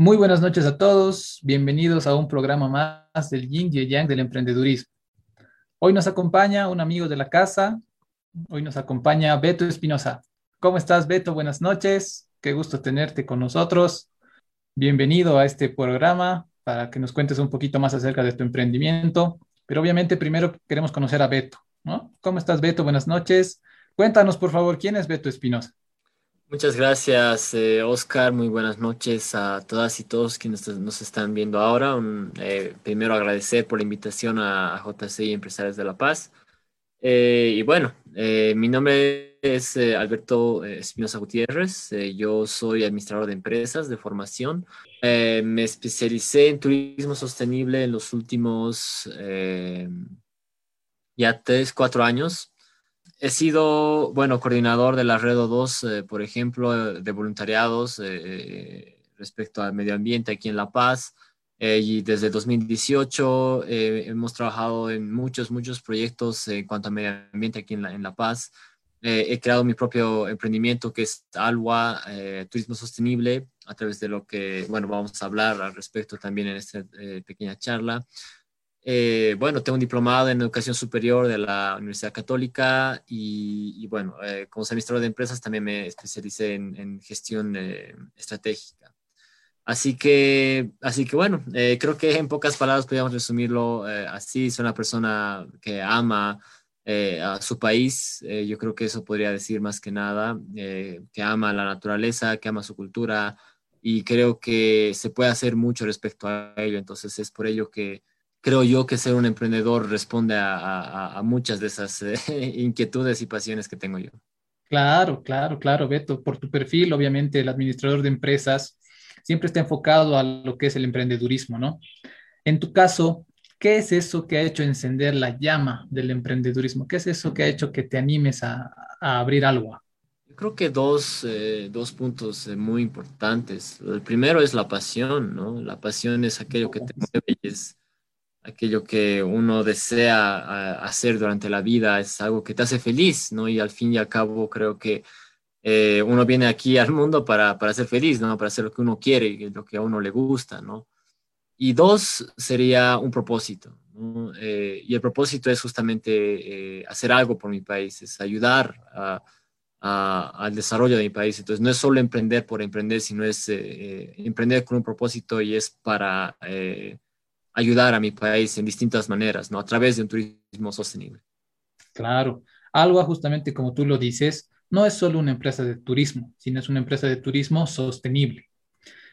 Muy buenas noches a todos, bienvenidos a un programa más del Yin y Yang del emprendedurismo. Hoy nos acompaña un amigo de la casa, hoy nos acompaña Beto Espinosa. ¿Cómo estás, Beto? Buenas noches, qué gusto tenerte con nosotros. Bienvenido a este programa para que nos cuentes un poquito más acerca de tu emprendimiento, pero obviamente primero queremos conocer a Beto. ¿Cómo estás, Beto? Buenas noches. Cuéntanos, por favor, ¿quién es Beto Espinosa? Muchas gracias, eh, Oscar. Muy buenas noches a todas y todos quienes nos están viendo ahora. Eh, primero agradecer por la invitación a, a JCI Empresarios de La Paz. Eh, y bueno, mi nombre es Alberto Espinosa Gutiérrez. yo soy administrador de empresas de formación. me especialicé en turismo sostenible en los últimos ya tres, cuatro años he sido, bueno, coordinador de la Red O2, eh, por ejemplo, de voluntariados eh, respecto al medio ambiente aquí en La Paz. Eh, y desde 2018 hemos trabajado en muchos, muchos proyectos en cuanto a medio ambiente aquí en La, en la Paz. he creado mi propio emprendimiento que es Alwa Turismo Sostenible, a través de lo que, bueno, vamos a hablar al respecto también en esta pequeña charla. Eh, bueno, tengo un diplomado en educación superior de la Universidad Católica y, bueno, eh, como administrador de empresas también me especialicé en, gestión eh, estratégica. Así que, así que bueno, creo que en pocas palabras podríamos resumirlo así. Soy una persona que ama a su país. yo creo que eso podría decir más que nada, que ama la naturaleza, que ama su cultura y creo que se puede hacer mucho respecto a ello. Entonces es por ello que creo yo que ser un emprendedor responde a, muchas de esas eh, inquietudes y pasiones que tengo yo. Claro, claro, claro, Beto. Por tu perfil, obviamente, el administrador de empresas siempre está enfocado a lo que es el emprendedurismo, ¿no? En tu caso, ¿qué es eso que ha hecho encender la llama del emprendedurismo? ¿Qué es eso que ha hecho que te animes a, abrir algo? Creo que dos, eh, dos puntos eh, muy importantes. El primero es la pasión, ¿no? La pasión es aquello que te mueve y es aquello que uno desea hacer durante la vida es algo que te hace feliz, ¿no? Y al fin y al cabo creo que eh, uno viene aquí al mundo para, para, ser feliz, ¿no? Para hacer lo que uno quiere y lo que a uno le gusta, ¿no? Y dos, sería un propósito, ¿no? Eh, y el propósito es justamente eh, hacer algo por mi país, es ayudar al desarrollo de mi país. Entonces, no es solo emprender por emprender, sino es emprender con un propósito y es para ayudar a mi país en distintas maneras, ¿no? A través de un turismo sostenible. Claro, algo justamente como tú lo dices, no es solo una empresa de turismo, sino es una empresa de turismo sostenible.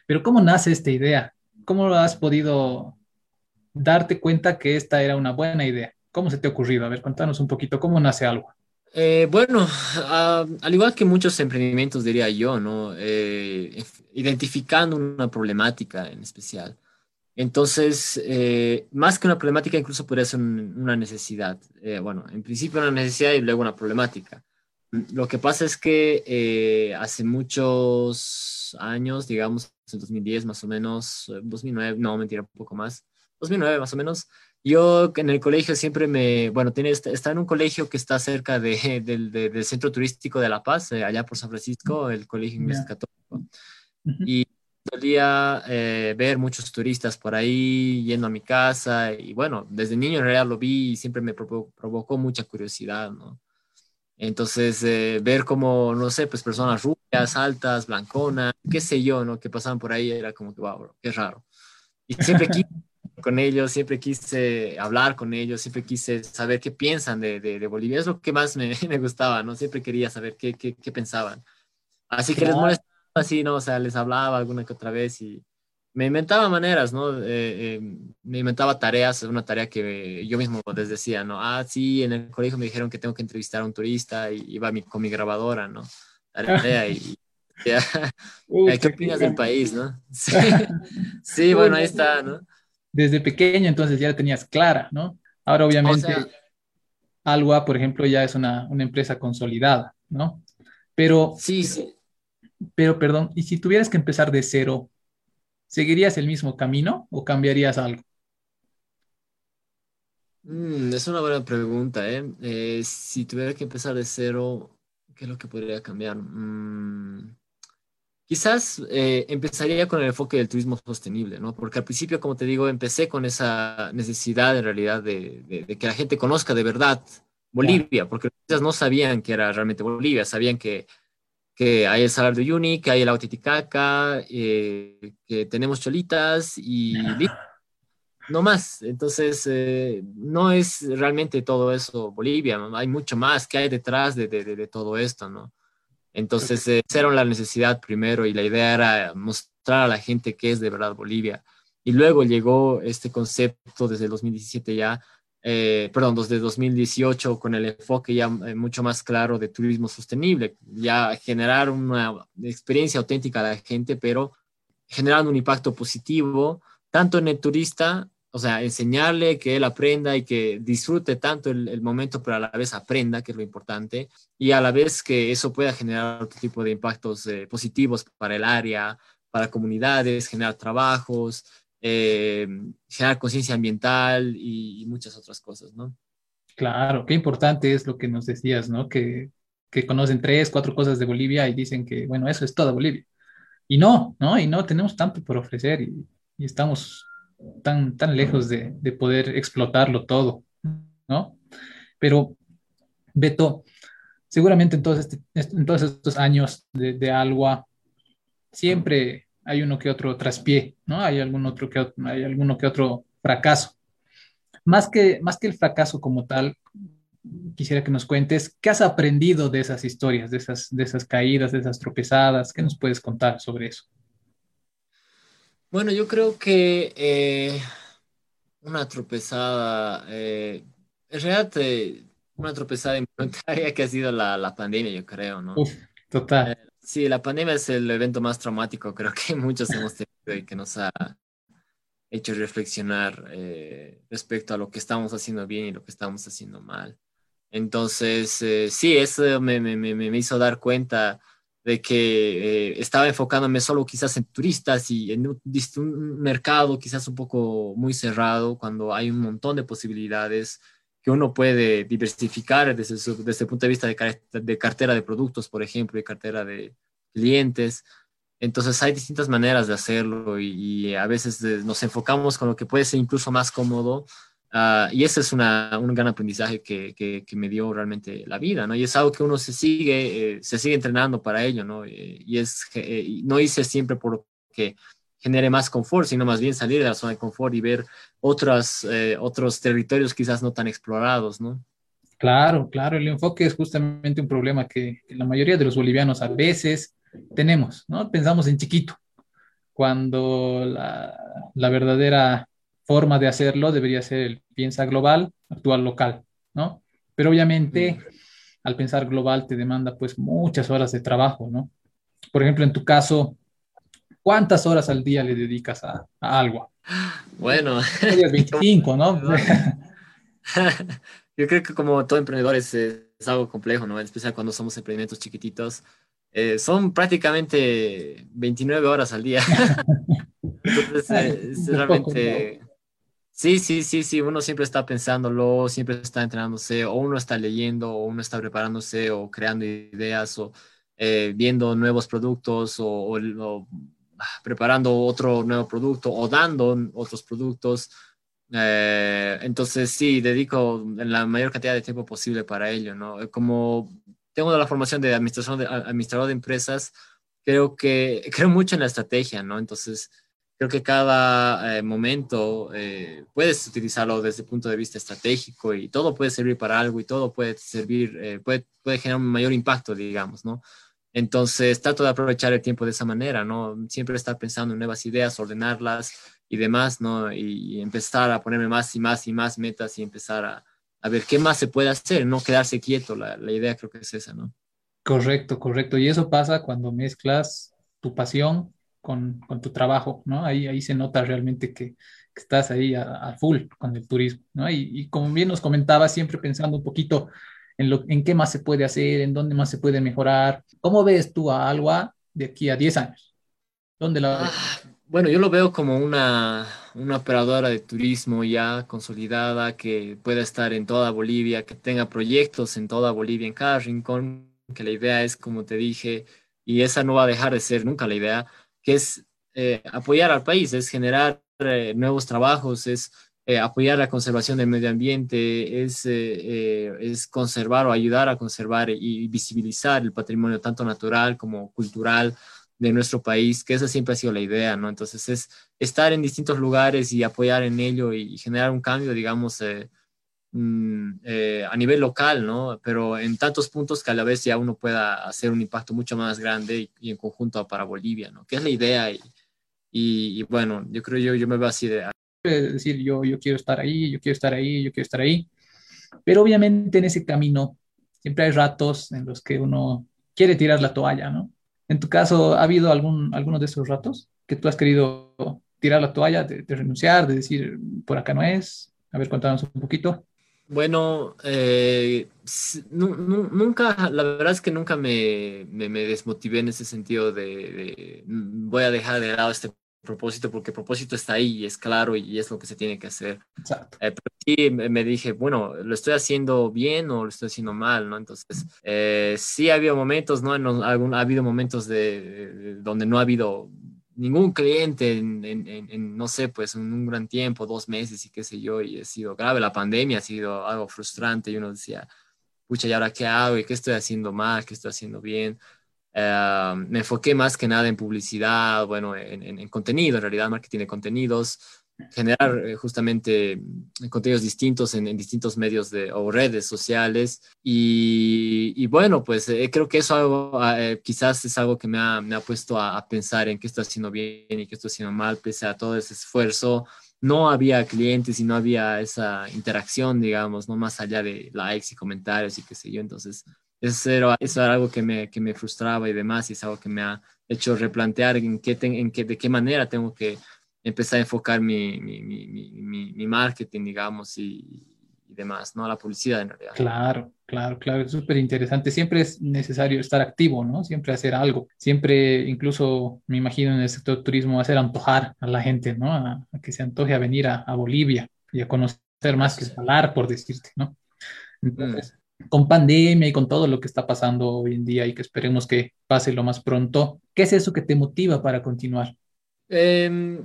Pero ¿cómo nace esta idea? ¿Cómo has podido darte cuenta que esta era una buena idea? ¿Cómo se te ha ocurrido? A ver, contanos un poquito, ¿cómo nace algo? Eh, bueno, al igual que muchos emprendimientos, diría yo, ¿no? Eh, identificando una problemática en especial. Entonces, eh, más que una problemática, incluso podría ser una necesidad. Eh, bueno, en principio una necesidad y luego una problemática. Lo que pasa es que eh, hace muchos años, digamos, en 2010 más o menos, 2009, no, mentira, un poco más, 2009 más o menos, yo en el colegio siempre me, bueno, tiene, está en un colegio que está cerca de, del centro turístico de La Paz, allá por San Francisco, el Colegio Inglés Católico. Y solía eh, ver muchos turistas por ahí yendo a mi casa y bueno, desde niño en realidad lo vi y siempre me provocó mucha curiosidad, ¿no? Entonces, eh, ver como, no sé, pues personas rubias, altas, blanconas, qué sé yo, ¿no? Que pasaban por ahí, era como que, wow, qué raro. Y siempre quise con ellos, siempre quise hablar con ellos, siempre quise saber qué piensan de, de, Bolivia. Es lo que más me, me, gustaba, ¿no? Siempre quería saber qué, qué, qué pensaban. Así que les molesta así, ¿no? O sea, les hablaba alguna que otra vez y me inventaba maneras, ¿no? Eh, eh, me inventaba tareas, una tarea que yo mismo les decía, ¿no? Ah, sí, en el colegio me dijeron que tengo que entrevistar a un turista y iba con mi grabadora, ¿no? Tarea y... ¿Qué opinas del país, no? Sí, sí bueno, ahí está, ¿no? Desde pequeño entonces ya la tenías clara, ¿no? Ahora obviamente Alua, por ejemplo, ya es una, una empresa consolidada, ¿no? Pero... Sí, sí. Pero, perdón, ¿y si tuvieras que empezar de cero, seguirías el mismo camino o cambiarías algo? Mm, es una buena pregunta, ¿eh? ¿eh? Si tuviera que empezar de cero, ¿qué es lo que podría cambiar? Mm, Quizás eh, empezaría con el enfoque del turismo sostenible, ¿no? Porque al principio, como te digo, empecé con esa necesidad en realidad de, que la gente conozca de verdad Bolivia, porque no sabían que era realmente Bolivia, sabían que, que hay el Salar de Uyuni, que hay el Autiticaca, eh, que tenemos cholitas y no más. Entonces, eh, no es realmente todo eso Bolivia, hay mucho más que hay detrás de, de, de todo esto, ¿no? Entonces, eh, era la necesidad primero y la idea era mostrar a la gente qué es de verdad Bolivia. Y luego llegó este concepto desde el 2017 ya, eh, perdón, desde 2018 con el enfoque ya eh, mucho más claro de turismo sostenible, ya generar una experiencia auténtica a la gente, pero generando un impacto positivo tanto en el turista o sea, enseñarle que él aprenda y que disfrute tanto el, momento, pero a la vez aprenda, que es lo importante, y a la vez que eso pueda generar otro tipo de impactos eh, positivos para el área, para comunidades, generar trabajos, eh, generar conciencia ambiental y, muchas otras cosas, ¿no? Claro, qué importante es lo que nos decías, ¿no? Que, que conocen tres, cuatro cosas de Bolivia y dicen que, bueno, eso es toda Bolivia. Y no, ¿no? Y no tenemos tanto por ofrecer y, estamos tan, tan lejos de, de poder explotarlo todo, ¿no? Pero, Beto, seguramente en todos, este, estos años de, de siempre hay uno que otro traspié, ¿no? Hay algún otro que, hay alguno que otro fracaso. Más que, más que el fracaso como tal, quisiera que nos cuentes qué has aprendido de esas historias, de esas, de esas caídas, de esas tropezadas. ¿Qué nos puedes contar sobre eso? Bueno, yo creo que eh, una tropezada, eh, en realidad eh, una tropezada involuntaria que ha sido la, la pandemia, yo creo, ¿no? Uf, total. Eh, sí, la pandemia es el evento más traumático, creo que muchos hemos tenido y que nos ha hecho reflexionar respecto a lo que estamos haciendo bien y lo que estamos haciendo mal. Entonces, sí, eso me hizo dar cuenta de que eh, estaba enfocándome solo quizás en turistas y en un, mercado quizás un poco muy cerrado, cuando hay un montón de posibilidades que uno puede diversificar desde, desde el punto de vista de, de, cartera de productos, por ejemplo, y cartera de clientes. Entonces hay distintas maneras de hacerlo y, a veces nos enfocamos con lo que puede ser incluso más cómodo Ah, y ese es una, un gran aprendizaje que, que, me dio realmente la vida, ¿no? Y es algo que uno se sigue, eh, se sigue entrenando para ello, ¿no? Eh, y es, eh, no hice siempre por que genere más confort, sino más bien salir de la zona de confort y ver otras, otros territorios quizás no tan explorados, ¿no? Claro, claro, el enfoque es justamente un problema que, la mayoría de los bolivianos a veces tenemos, ¿no? Pensamos en chiquito, cuando la, la verdadera forma de hacerlo debería ser el piensa global, actuar local, ¿no? Pero obviamente al pensar global te demanda pues muchas horas de trabajo, ¿no? Por ejemplo, en tu caso, ¿cuántas horas al día le dedicas a, algo? Bueno. 25, ¿no? Yo creo que como todo emprendedor es, es, algo complejo, ¿no? Especial cuando somos emprendimientos chiquititos. Eh, son prácticamente 29 horas al día. Entonces, eh, es realmente... Sí, sí, sí, sí, uno siempre está pensándolo, siempre está entrenándose, o uno está leyendo, o uno está preparándose, o creando ideas, o eh, viendo nuevos productos, o, ah, preparando otro nuevo producto, o dando otros productos. Eh, entonces, sí, dedico la mayor cantidad de tiempo posible para ello, ¿no? Como tengo la formación de administración de, administrador de empresas, creo que creo mucho en la estrategia, ¿no? Entonces, creo que cada eh, momento eh, puedes utilizarlo desde el punto de vista estratégico y todo puede servir para algo y todo puede servir, eh, puede, puede generar un mayor impacto, digamos, ¿no? Entonces, trato de aprovechar el tiempo de esa manera, ¿no? Siempre estar pensando en nuevas ideas, ordenarlas y demás, ¿no? Y, empezar a ponerme más y más y más metas y empezar a, a ver qué más se puede hacer, no quedarse quieto. La, la idea creo que es esa, ¿no? Correcto, correcto. Y eso pasa cuando mezclas tu pasión con, con, tu trabajo, ¿no? Ahí, ahí se nota realmente que, que estás ahí a, full con el turismo, ¿no? Y, y, como bien nos comentaba, siempre pensando un poquito en, lo, en qué más se puede hacer, en dónde más se puede mejorar. ¿Cómo ves tú a Alba de aquí a 10 años? ¿Dónde la? Ah, bueno, yo lo veo como una, una operadora de turismo ya consolidada que pueda estar en toda Bolivia, que tenga proyectos en toda Bolivia, en cada rincón, que la idea es, como te dije, y esa no va a dejar de ser nunca la idea, que es eh, apoyar al país, es generar eh, nuevos trabajos, es eh, apoyar la conservación del medio ambiente, es, es conservar o ayudar a conservar y visibilizar el patrimonio tanto natural como cultural de nuestro país, que esa siempre ha sido la idea, ¿no? Entonces es estar en distintos lugares y apoyar en ello y, generar un cambio, digamos, mm, a nivel local, ¿no? Pero en tantos puntos que a la vez ya uno pueda hacer un impacto mucho más grande y, en conjunto para Bolivia, ¿no? Que es la idea y, y, bueno, yo creo yo, yo me veo así de... Es decir, yo, yo quiero estar ahí, yo quiero estar ahí, yo quiero estar ahí. Pero obviamente en ese camino siempre hay ratos en los que uno quiere tirar la toalla, ¿no? En tu caso, ¿ha habido algún, alguno de esos ratos que tú has querido tirar la toalla, de, renunciar, de decir, por acá no es? A ver, cuéntanos un poquito. Bueno, eh, nunca, la verdad es que nunca me, me, desmotivé en ese sentido de, de, voy a dejar de lado este propósito porque el propósito está ahí y es claro y es lo que se tiene que hacer. Exacto. Eh, pero sí me dije, bueno, ¿lo estoy haciendo bien o lo estoy haciendo mal? ¿no? Entonces, eh, sí ha habido momentos, ¿no? ha habido momentos de, donde no ha habido ningún cliente en, no sé, pues en un gran tiempo, dos meses y qué sé yo, y ha sido grave la pandemia, ha sido algo frustrante y uno decía, pucha, ¿y ahora qué hago? ¿Y qué estoy haciendo mal? ¿Qué estoy haciendo bien? Eh, me enfoqué más que nada en publicidad, bueno, en, en, contenido, en realidad, marketing de contenidos, generar eh, justamente mm, contenidos distintos en, distintos medios de, o redes sociales. Y, bueno, pues eh, creo que eso algo, ah, quizás es algo que me ha, me ha puesto a, pensar en qué estoy haciendo bien y qué estoy haciendo mal, pese a todo ese esfuerzo. No había clientes y no había esa interacción, digamos, no más allá de likes y comentarios y qué sé yo. Entonces, eso era, eso era algo que me, que me frustraba y demás, y es algo que me ha hecho replantear en qué, en qué, de qué manera tengo que empezar a enfocar mi, mi, mi, mi marketing, digamos, y, y, demás, ¿no? La publicidad en realidad. Claro, claro, claro, es súper interesante. Siempre es necesario estar activo, ¿no? Siempre hacer algo. Siempre, incluso, me imagino en el sector turismo, hacer antojar a la gente, ¿no? A, que se antoje a venir a, a, Bolivia y a conocer más que hablar, por decirte, ¿no? Entonces, con pandemia y con todo lo que está pasando hoy en día y que esperemos que pase lo más pronto, ¿qué es eso que te motiva para continuar? Em,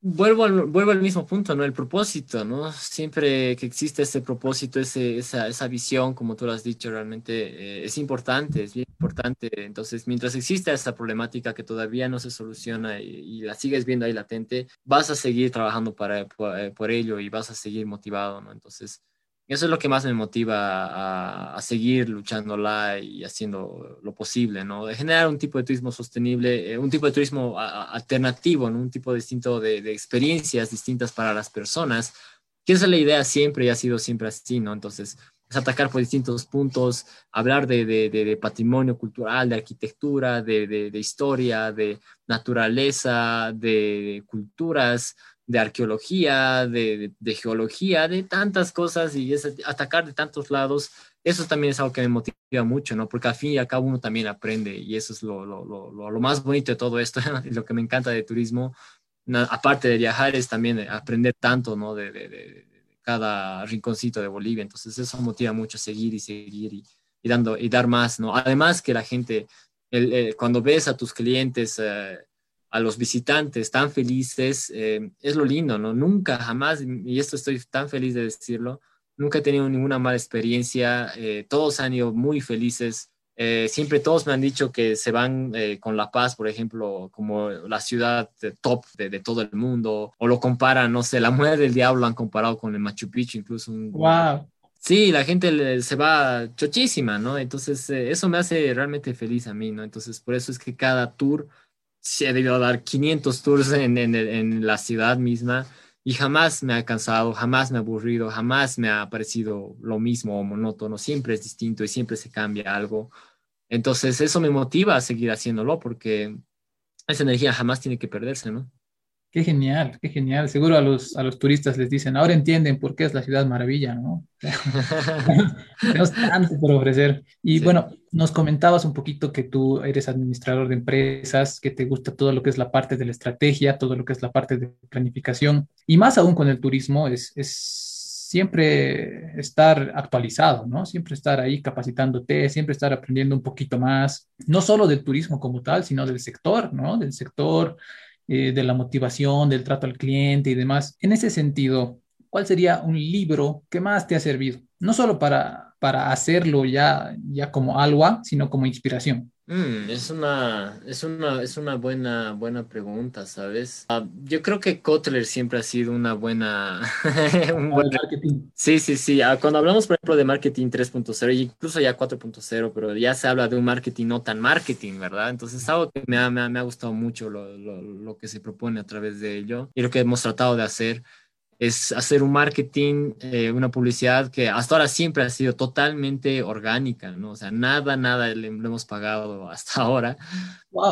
vuelvo, al, mismo punto, ¿no? El propósito, ¿no? Siempre que existe ese propósito, esa, visión, como tú lo has dicho, realmente eh, es importante, es bien importante. Entonces, mientras exista esa problemática que todavía no se soluciona y, la sigues viendo ahí latente, vas a seguir trabajando para, por, eh, por ello y vas a seguir motivado, ¿no? Entonces, eso es lo que más me motiva a, seguir luchándola y haciendo lo posible, ¿no? De generar un tipo de turismo sostenible, eh, un tipo de turismo alternativo. Un tipo distinto de, experiencias distintas para las personas, que esa es la idea siempre y ha sido siempre así, ¿no? Entonces, es atacar por distintos puntos, hablar de patrimonio cultural, de arquitectura, de, historia, de naturaleza, de culturas, de arqueología, de, geología, de tantas cosas y es atacar de tantos lados, eso también es algo que me motiva mucho, ¿no? Porque al fin y al cabo uno también aprende y eso es lo, lo, lo, lo más bonito de todo esto lo que me encanta de turismo, aparte de viajar, es también aprender tanto, ¿no? De, de, cada rinconcito de Bolivia, entonces eso motiva mucho seguir y seguir y, dando, y dar más, ¿no? Además que la gente, cuando ves a tus clientes, eh, a los visitantes tan felices, eh, es lo lindo, ¿no? Nunca, jamás, y esto estoy tan feliz de decirlo, nunca he tenido ninguna mala experiencia, eh, todos han ido muy felices, eh, siempre todos me han dicho que se van con La Paz, por ejemplo, como la ciudad top de, todo el mundo, o lo comparan, no sé, la mujer del diablo han comparado con el Machu Picchu, incluso un... ¡Wow! Sí, la gente se va chochísima, ¿no? Entonces, eso me hace realmente feliz a mí, ¿no? Entonces, por eso es que cada tour se he debido dar 500 tours en, en, en, la ciudad misma y jamás me ha cansado, jamás me ha aburrido, jamás me ha parecido lo mismo o monótono, siempre es distinto y siempre se cambia algo. Entonces eso me motiva a seguir haciéndolo porque esa energía jamás tiene que perderse, ¿no? Qué genial, qué genial. Seguro a los, a los turistas les dicen, ahora entienden por qué es la ciudad maravilla, ¿no? Tenemos tanto por ofrecer. Y bueno, nos comentabas un poquito que tú eres administrador de empresas, que te gusta todo lo que es la parte de la estrategia, todo lo que es la parte de planificación. Y más aún con el turismo, es, es siempre estar actualizado, ¿no? Siempre estar ahí capacitándote, siempre estar aprendiendo un poquito más, no solo del turismo como tal, sino del sector, ¿no? Del sector, eh, de la motivación, del trato al cliente y demás. En ese sentido, ¿cuál sería un libro que más te ha servido? No solo para, para hacerlo ya, ya como algo, sino como inspiración. Mm, es una, es una, es una buena, buena pregunta, ¿sabes? Ah, yo creo que Kotler siempre ha sido una buena, un buen marketing. Sí, sí, sí. Ah, cuando hablamos, por ejemplo, de marketing 3.0 y incluso ya 4.0, pero ya se habla de un marketing no tan marketing, ¿verdad? Entonces es algo que me ha, me ha, me ha gustado mucho lo, lo, lo que se propone a través de ello y lo que hemos tratado de hacer es hacer un marketing, eh, una publicidad que hasta ahora siempre ha sido totalmente orgánica, ¿no? O sea, nada, nada le, hemos pagado hasta ahora.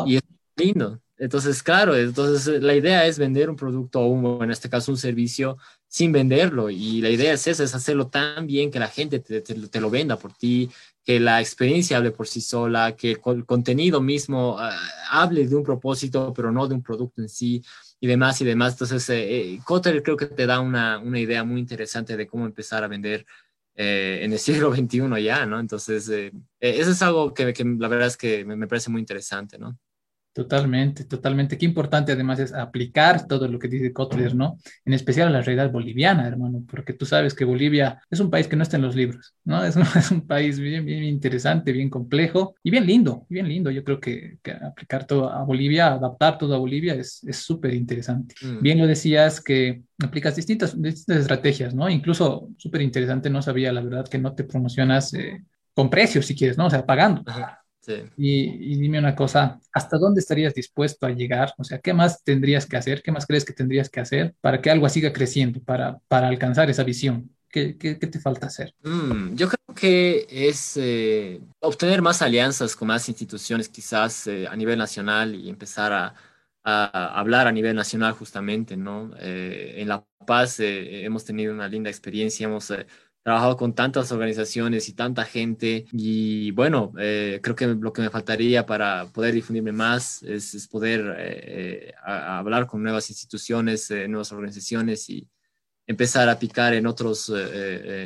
Y es lindo. Entonces, claro, entonces la idea es vender un producto o en este caso un servicio sin venderlo. Y la idea es esa, es hacerlo tan bien que la gente te, te, lo venda por ti, que la experiencia hable por sí sola, que el contenido mismo ah, hable de un propósito, pero no de un producto en sí y demás y demás. Entonces, eh, eh creo que te da una, una, idea muy interesante de cómo empezar a vender eh, en el siglo XXI ya, ¿no? Entonces, eh, eso es algo que, que, la verdad es que me, me parece muy interesante, ¿no? Totalmente, totalmente. Qué importante además es aplicar todo lo que dice Kotler, ¿no? En especial a la realidad boliviana, hermano, porque tú sabes que Bolivia es un país que no está en los libros, ¿no? Es un, es un país bien, bien interesante, bien complejo y bien lindo, bien lindo. Yo creo que, que aplicar todo a Bolivia, adaptar todo a Bolivia es súper interesante. Mm. Bien lo decías que aplicas distintas, distintas estrategias, ¿no? Incluso súper interesante, no sabía la verdad que no te promocionas eh, con precios si quieres, ¿no? O sea, pagando. Ajá. Y, dime una cosa, ¿hasta dónde estarías dispuesto a llegar? O sea, ¿qué más tendrías que hacer? ¿Qué más crees que tendrías que hacer para que algo siga creciendo, para, para alcanzar esa visión? ¿Qué, qué, qué te falta hacer? Mm, yo creo que es eh, obtener más alianzas con más instituciones, quizás eh, a nivel nacional y empezar a, a, hablar a nivel nacional justamente, ¿no? Eh, en La Paz hemos tenido una linda experiencia, hemos trabajado con tantas organizaciones y tanta gente y bueno, eh, creo que lo que me faltaría para poder difundirme más es, poder eh, eh, hablar con nuevas instituciones, nuevas organizaciones y empezar a picar en otros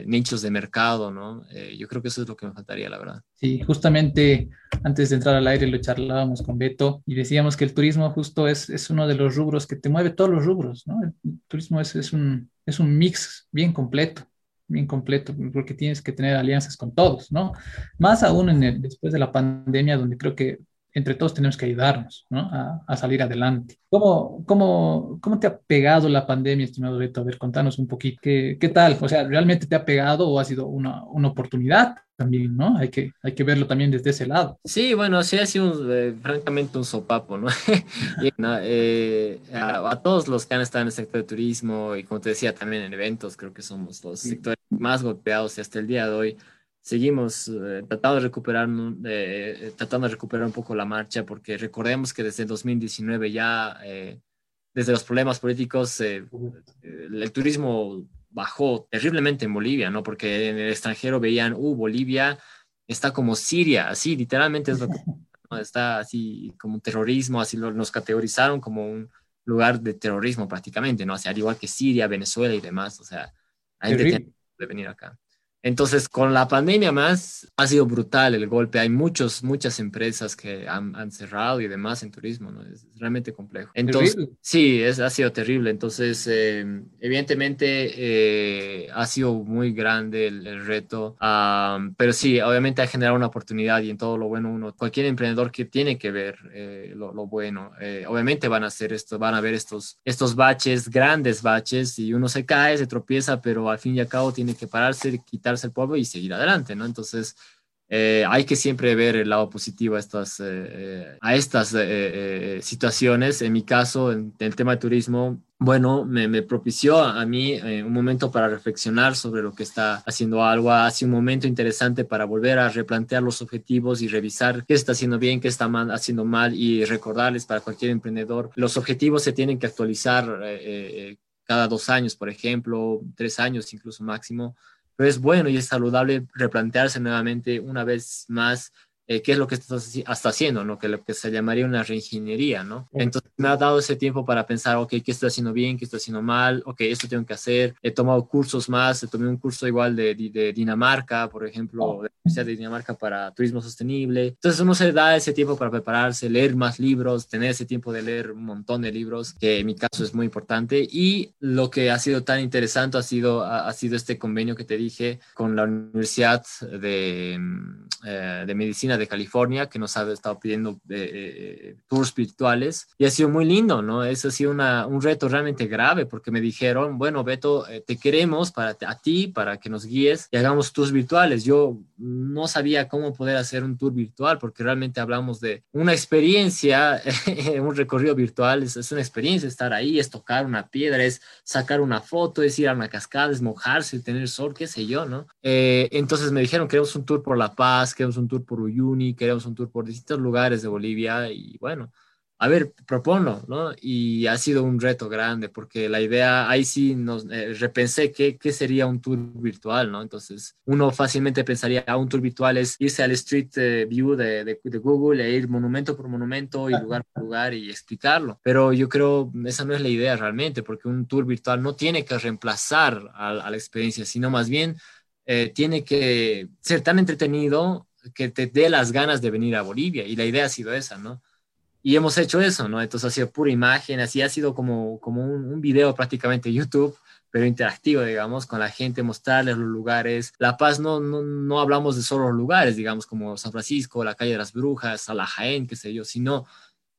nichos de mercado, ¿no? yo creo que eso es lo que me faltaría, la verdad. Sí, justamente antes de entrar al aire lo charlábamos con Beto y decíamos que el turismo justo es, es uno de los rubros que te mueve todos los rubros, ¿no? El turismo es, es, un, es un mix bien completo bien completo, porque tienes que tener alianzas con todos, ¿no? Más aún en el, después de la pandemia, donde creo que entre todos tenemos que ayudarnos, ¿no? A, a salir adelante. ¿Cómo, cómo, ¿Cómo te ha pegado la pandemia, estimado Beto? A ver, contanos un poquito. ¿Qué, qué tal? O sea, ¿realmente te ha pegado o ha sido una, una oportunidad también, ¿no? Hay que, hay que verlo también desde ese lado. Sí, bueno, sí ha sido eh, francamente un sopapo, ¿no? y, eh, a, a, todos los que han estado en el sector de turismo y como te decía también en eventos, creo que somos los sectores más golpeados y hasta el día de hoy seguimos eh, tratando, de recuperar, eh, tratando de recuperar un poco la marcha, porque recordemos que desde 2019 ya, eh, desde los problemas políticos, eh, el turismo bajó terriblemente en Bolivia, ¿no? Porque en el extranjero veían, uh, Bolivia está como Siria, así, literalmente es lo que está así como terrorismo, así lo, nos categorizaron como un lugar de terrorismo prácticamente, ¿no? O sea, al igual que Siria, Venezuela y demás, o sea, hay de venir acá. Entonces, con la pandemia más, ha sido brutal el golpe. Hay muchos, muchas empresas que han, han cerrado y demás en turismo, ¿no? Es realmente complejo. Entonces, sí, es, ha sido terrible. Entonces, eh, evidentemente, eh, ha sido muy grande el, reto, um, pero sí, obviamente ha generado una oportunidad y en todo lo bueno uno, cualquier emprendedor que tiene que ver eh, lo, lo, bueno, eh, obviamente van a hacer esto, van a ver estos, estos baches, grandes baches, y uno se cae, se tropieza, pero al fin y al cabo tiene que pararse, quitar el polvo y seguir adelante, ¿no? Entonces, eh, hay que siempre ver el lado positivo a estas, eh, a estas eh, situaciones. En mi caso, en, el tema de turismo, bueno, me, me propició a, mí un momento para reflexionar sobre lo que está haciendo algo, hace un momento interesante para volver a replantear los objetivos y revisar qué está haciendo bien, qué está mal, haciendo mal y recordarles para cualquier emprendedor, los objetivos se tienen que actualizar cada dos años, por ejemplo, tres años incluso máximo pero es bueno y es saludable replantearse nuevamente una vez más eh, qué es lo que estás hasta haciendo, ¿no? Que lo que se llamaría una reingeniería, ¿no? Entonces me ha dado ese tiempo para pensar, ok, ¿qué estoy haciendo bien? ¿Qué estoy haciendo mal? Ok, esto tengo que hacer. He tomado cursos más, he tomado un curso igual de, de, Dinamarca, por ejemplo, oh. de la Universidad de Dinamarca para turismo sostenible. Entonces uno se da ese tiempo para prepararse, leer más libros, tener ese tiempo de leer un montón de libros, que en mi caso es muy importante. Y lo que ha sido tan interesante ha sido, ha, sido este convenio que te dije con la Universidad de, eh, de Medicina de California que nos ha estado pidiendo eh, eh, tours virtuales y ha sido muy lindo, ¿no? Eso ha un reto realmente grave porque me dijeron, bueno, Beto, eh, te queremos para a ti, para que nos guíes y hagamos tours virtuales. Yo no sabía cómo poder hacer un tour virtual porque realmente hablamos de una experiencia, un recorrido virtual, es, es, una experiencia estar ahí, es tocar una piedra, es sacar una foto, es ir a una cascada, es mojarse, tener sol, qué sé yo, ¿no? entonces me dijeron, queremos un tour por La Paz, queremos un tour por Uyuni, queremos un tour por distintos lugares de Bolivia y bueno, a ver, proponlo, ¿no? Y ha sido un reto grande porque la idea, ahí sí nos eh, repensé qué, qué, sería un tour virtual, ¿no? Entonces, uno fácilmente pensaría, ah, un tour virtual es irse al Street eh, View de, de, Google e ir monumento por monumento y lugar por lugar y explicarlo. Pero yo creo, esa no es la idea realmente, porque un tour virtual no tiene que reemplazar a, la experiencia, sino más bien eh, tiene que ser tan entretenido que te dé las ganas de venir a Bolivia. Y la idea ha sido esa, ¿no? Y hemos hecho eso, ¿no? Entonces ha sido pura imagen, así ha sido como, como un, video prácticamente YouTube, pero interactivo, digamos, con la gente, mostrarles los lugares. La Paz no, no, no hablamos de solo los lugares, digamos, como San Francisco, la calle de las Brujas, Jaén, qué sé yo, sino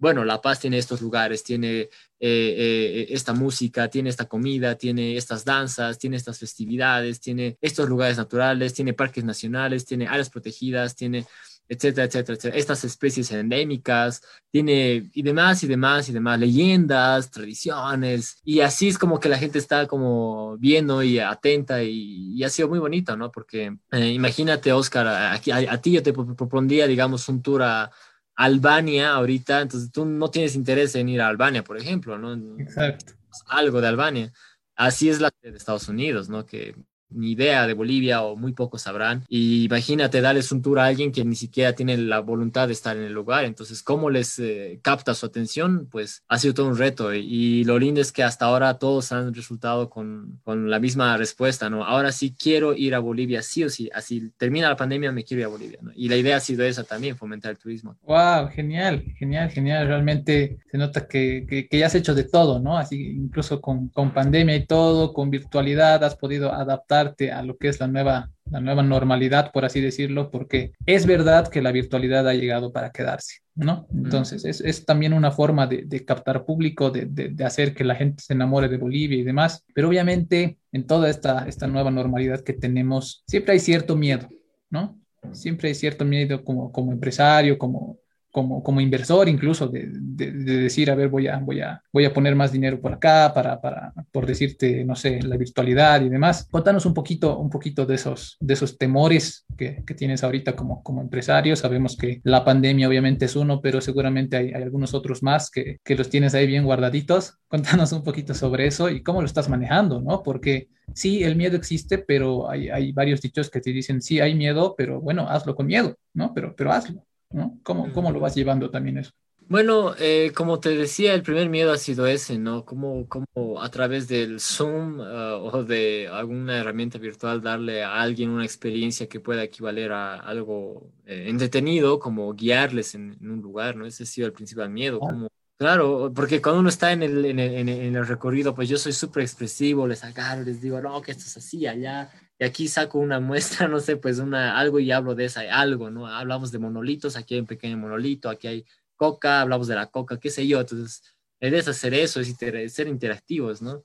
bueno, La Paz tiene estos lugares, tiene eh, eh, esta música, tiene esta comida, tiene estas danzas, tiene estas festividades, tiene estos lugares naturales, tiene parques nacionales, tiene áreas protegidas, tiene etcétera, etcétera, etcétera, estas especies endémicas, tiene y demás y demás y demás, leyendas, tradiciones, y así es como que la gente está como viendo y atenta y, ha sido muy bonito, ¿no? Porque eh, imagínate, Oscar, a, a, ti yo te propondría, digamos, un tour a Albania ahorita, entonces tú no tienes interés en ir a Albania, por ejemplo, ¿no? Exacto. Algo de Albania. Así es la de Estados Unidos, ¿no? Que ni idea de Bolivia o muy pocos sabrán. Y imagínate darles un tour a alguien que ni siquiera tiene la voluntad de estar en el lugar. Entonces, ¿cómo les eh, capta su atención? Pues ha sido todo un reto. Y, lo lindo es que hasta ahora todos han resultado con, con, la misma respuesta, ¿no? Ahora sí quiero ir a Bolivia, sí o sí. Así termina la pandemia, me quiero ir a Bolivia, ¿no? Y la idea ha sido esa también, fomentar el turismo. ¡Wow! Genial, genial, genial. Realmente se nota que, que, que ya has hecho de todo, ¿no? Así, incluso con, con pandemia y todo, con virtualidad, has podido adaptar a lo que es la nueva, la nueva normalidad, por así decirlo, porque es verdad que la virtualidad ha llegado para quedarse, ¿no? Entonces, es, es también una forma de, de captar público, de, de, hacer que la gente se enamore de Bolivia y demás, pero obviamente en toda esta, esta nueva normalidad que tenemos, siempre hay cierto miedo, ¿no? Siempre hay cierto miedo como, como empresario, como, como, como inversor incluso, de, de, decir, a ver, voy a, voy, a, voy a poner más dinero por acá para, para, por decirte, no sé, la virtualidad y demás. Contanos un poquito, un poquito de, esos, de esos temores que, que tienes ahorita como, como empresario. Sabemos que la pandemia obviamente es uno, pero seguramente hay, hay algunos otros más que, que, los tienes ahí bien guardaditos. Contanos un poquito sobre eso y cómo lo estás manejando, ¿no? Porque sí, el miedo existe, pero hay, hay varios dichos que te dicen, sí, hay miedo, pero bueno, hazlo con miedo, ¿no? Pero, pero hazlo. ¿No? ¿Cómo, ¿Cómo, lo vas llevando también eso? Bueno, eh, como te decía, el primer miedo ha sido ese, ¿no? Cómo, cómo a través del Zoom uh, o de alguna herramienta virtual darle a alguien una experiencia que pueda equivaler a algo eh, entretenido, como guiarles en, en, un lugar, ¿no? Ese ha sido el principal miedo, como Claro, porque cuando uno está en el, en el, en el recorrido, pues yo soy súper expresivo, les agarro, les digo, no, que esto es así, allá, y aquí saco una muestra, no sé, pues una, algo y hablo de esa, algo, ¿no? Hablamos de monolitos, aquí hay un pequeño monolito, aquí hay coca, hablamos de la coca, qué sé yo, entonces, es hacer eso, es ser interactivos, ¿no?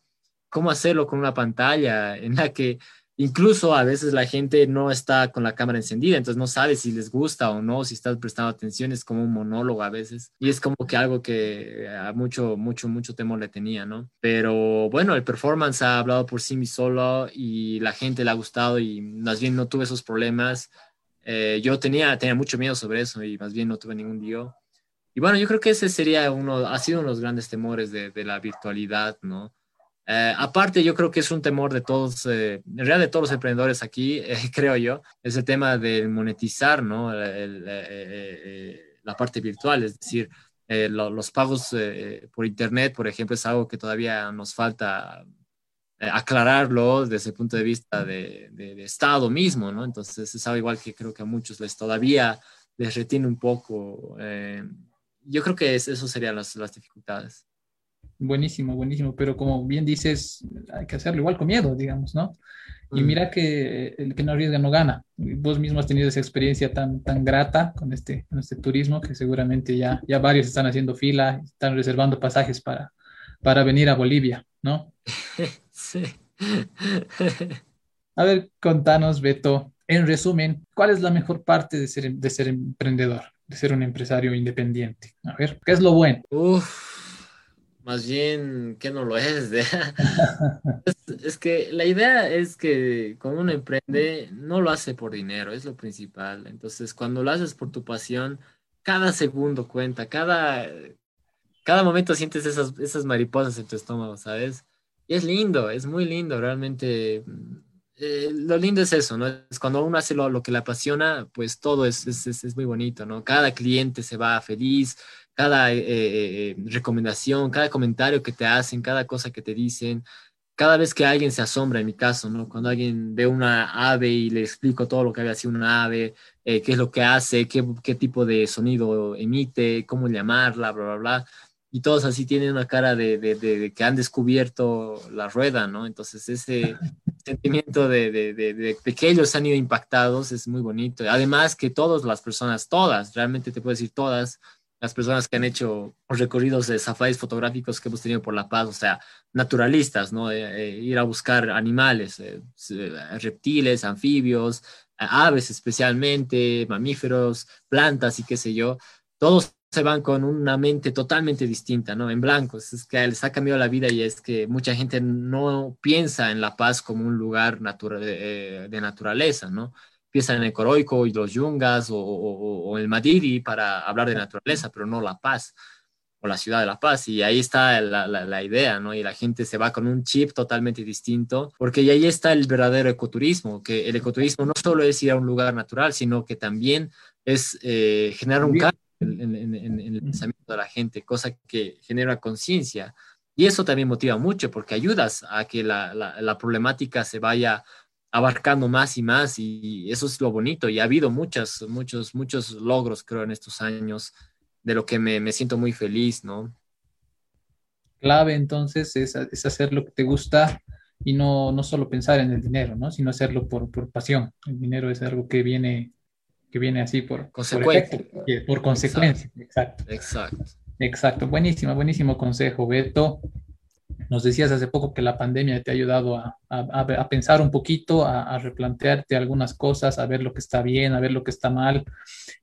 ¿Cómo hacerlo con una pantalla en la que Incluso a veces la gente no está con la cámara encendida, entonces no sabe si les gusta o no, si estás prestando atención, es como un monólogo a veces. Y es como que algo que a mucho, mucho, mucho temor le tenía, ¿no? Pero bueno, el performance ha hablado por sí solo y la gente le ha gustado y más bien no tuve esos problemas. Eh, yo tenía, tenía mucho miedo sobre eso y más bien no tuve ningún lío. Y bueno, yo creo que ese sería uno, ha sido uno de los grandes temores de, de la virtualidad, ¿no? Eh, aparte, yo creo que es un temor de todos, eh, en realidad de todos los emprendedores aquí, creo yo, es el tema de monetizar, ¿no? la parte virtual, es decir, los pagos por Internet, por ejemplo, es algo que todavía nos falta aclararlo desde el punto de vista de, Estado mismo, ¿no? Entonces es algo igual que creo que a muchos les todavía les retiene un poco. yo creo que eso serían las, las dificultades. Buenísimo, buenísimo, pero como bien dices, hay que hacerlo igual con miedo, digamos, ¿no? Y mm. mira que el que no arriesga no gana. Vos mismo has tenido esa experiencia tan, tan grata con este, con este turismo que seguramente ya, ya varios están haciendo fila, están reservando pasajes para, para venir a Bolivia, ¿no? Sí. a ver, contanos, Beto, en resumen, ¿cuál es la mejor parte de ser, de ser emprendedor, de ser un empresario independiente? A ver, ¿qué es lo bueno? Uf más bien que no lo es. es. que la idea es que cuando uno emprende, no lo hace por dinero, es lo principal. Entonces, cuando lo haces por tu pasión, cada segundo cuenta, cada, cada momento sientes esas, esas mariposas en tu estómago, ¿sabes? Y es lindo, es muy lindo, realmente. Eh, lo lindo es eso, ¿no? Es cuando uno hace lo, que le apasiona, pues todo es, es, es muy bonito, ¿no? Cada cliente se va feliz, cada eh, eh, eh, recomendación, cada comentario que te hacen, cada cosa que te dicen, cada vez que alguien se asombra, en mi caso, ¿no? Cuando alguien ve una ave y le explico todo lo que había sido una ave, qué es lo que hace, qué, qué, tipo de sonido emite, cómo llamarla, bla, bla, bla. Y todos así tienen una cara de, de, de, que han descubierto la rueda, ¿no? Entonces ese sentimiento de, de, que ellos han ido impactados es muy bonito. Además que todas las personas, todas, realmente te puedo decir todas, las personas que han hecho recorridos de safaris fotográficos que hemos tenido por La Paz, o sea, naturalistas, ¿no? Eh, eh, ir a buscar animales, eh, reptiles, anfibios, aves especialmente, mamíferos, plantas y qué sé yo, todos se van con una mente totalmente distinta, ¿no? En blanco, es que les ha cambiado la vida y es que mucha gente no piensa en La Paz como un lugar de naturaleza, ¿no? Empiezan en el Coroico y los Yungas o, el Madiri para hablar de naturaleza, pero no La Paz o la ciudad de La Paz. Y ahí está la, la, idea, ¿no? Y la gente se va con un chip totalmente distinto, porque ahí está el verdadero ecoturismo, que el ecoturismo no solo es ir a un lugar natural, sino que también es eh, generar un cambio en, en, el pensamiento de la gente, cosa que genera conciencia. Y eso también motiva mucho porque ayudas a que la, la problemática se vaya abarcando más y más y eso es lo bonito y ha habido muchas, muchos, muchos logros creo en estos años de lo que me, me siento muy feliz, ¿no? Clave entonces es, es, hacer lo que te gusta y no, no solo pensar en el dinero, ¿no? Sino hacerlo por, por pasión. El dinero es algo que viene, que viene así por, consecuencia. Por, consecuencia, exacto. Exacto. Exacto. Buenísimo, buenísimo consejo, Beto. Nos decías hace poco que la pandemia te ha ayudado a, pensar un poquito, a, replantearte algunas cosas, a ver lo que está bien, a ver lo que está mal.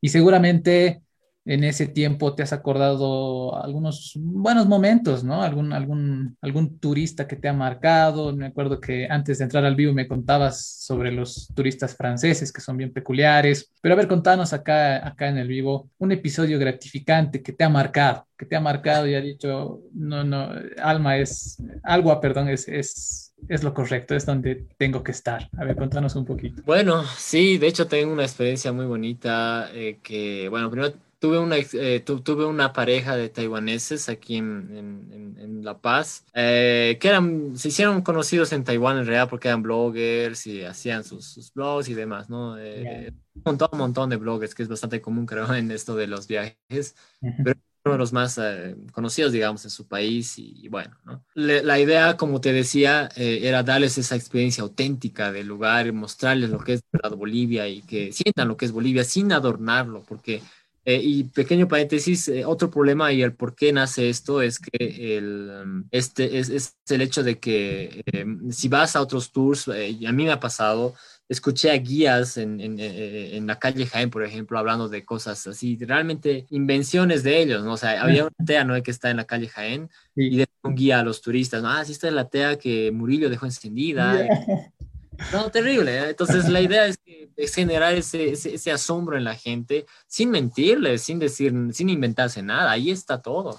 Y seguramente en ese tiempo te has acordado algunos buenos momentos, ¿no? Algún, algún, algún turista que te ha marcado. Me acuerdo que antes de entrar al vivo me contabas sobre los turistas franceses que son bien peculiares. Pero a ver, contanos acá, acá en el vivo un episodio gratificante que te ha marcado, que te ha marcado y ha dicho, no, no, Alma es, Algo, perdón, es, es, es lo correcto, es donde tengo que estar. A ver, contanos un poquito. Bueno, sí, de hecho tengo una experiencia muy bonita eh, que, bueno, primero tuve una, eh, tuve una pareja de taiwaneses aquí en, en, La Paz, eh, que eran, se hicieron conocidos en Taiwán en realidad porque eran bloggers y hacían sus, sus blogs y demás, ¿no? Eh, un, montón, un montón de bloggers, que es bastante común creo en esto de los viajes, pero uno de los más conocidos, digamos, en su país y, bueno, ¿no? la idea, como te decía, era darles esa experiencia auténtica del lugar, mostrarles lo que es Bolivia y que sientan lo que es Bolivia sin adornarlo, porque eh, y pequeño paréntesis, eh, otro problema y el por qué nace esto es que el, este es, es el hecho de que em, si vas a otros tours, eh, a mí me ha pasado, escuché a guías en, en, en, la calle Jaén, por ejemplo, hablando de cosas así, realmente invenciones de ellos, ¿no? O sea, había una tea, ¿no? Que está en la calle Jaén y de un guía a los turistas, ¿no? Ah, sí, está la tea que Murillo dejó encendida. No, terrible. ¿eh? Entonces la idea es, generar ese, ese, asombro en la gente sin mentirles, sin decir, sin inventarse nada. Ahí está todo.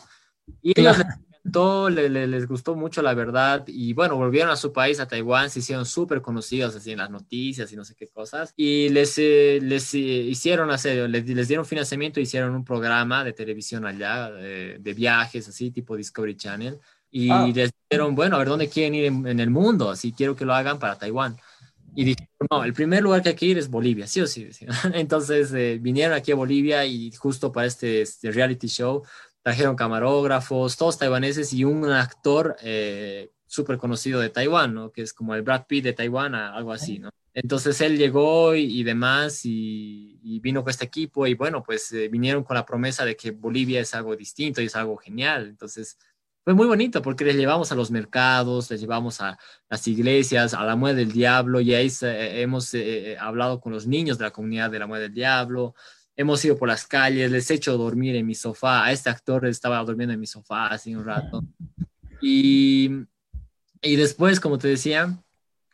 Y ellos les encantó, les gustó mucho la verdad y bueno, volvieron a su país, a Taiwán, se hicieron súper conocidos así en las noticias y no sé qué cosas y les, eh, les eh, hicieron hacer, les, les, dieron financiamiento, hicieron un programa de televisión allá, de, viajes así, tipo Discovery Channel y ah. les dijeron, bueno, a ver dónde quieren ir en, el mundo, así quiero que lo hagan para Taiwán. Y dijeron, no, el primer lugar que hay que ir es Bolivia, sí o sí. Entonces eh, vinieron aquí a Bolivia y justo para este, este reality show trajeron camarógrafos, todos taiwaneses y un actor eh, súper conocido de Taiwán, ¿no? Que es como el Brad Pitt de Taiwán, algo así, ¿no? Entonces él llegó y, demás y, vino con este equipo y bueno, pues eh, vinieron con la promesa de que Bolivia es algo distinto y es algo genial. Entonces fue muy bonito porque les llevamos a los mercados, les llevamos a las iglesias, a la Muerte del Diablo y ahí eh, hemos hablado con los niños de la comunidad de la Muerte del Diablo, hemos ido por las calles, les he hecho dormir en mi sofá, a este actor estaba durmiendo en mi sofá hace un rato. Y, y después, como te decía,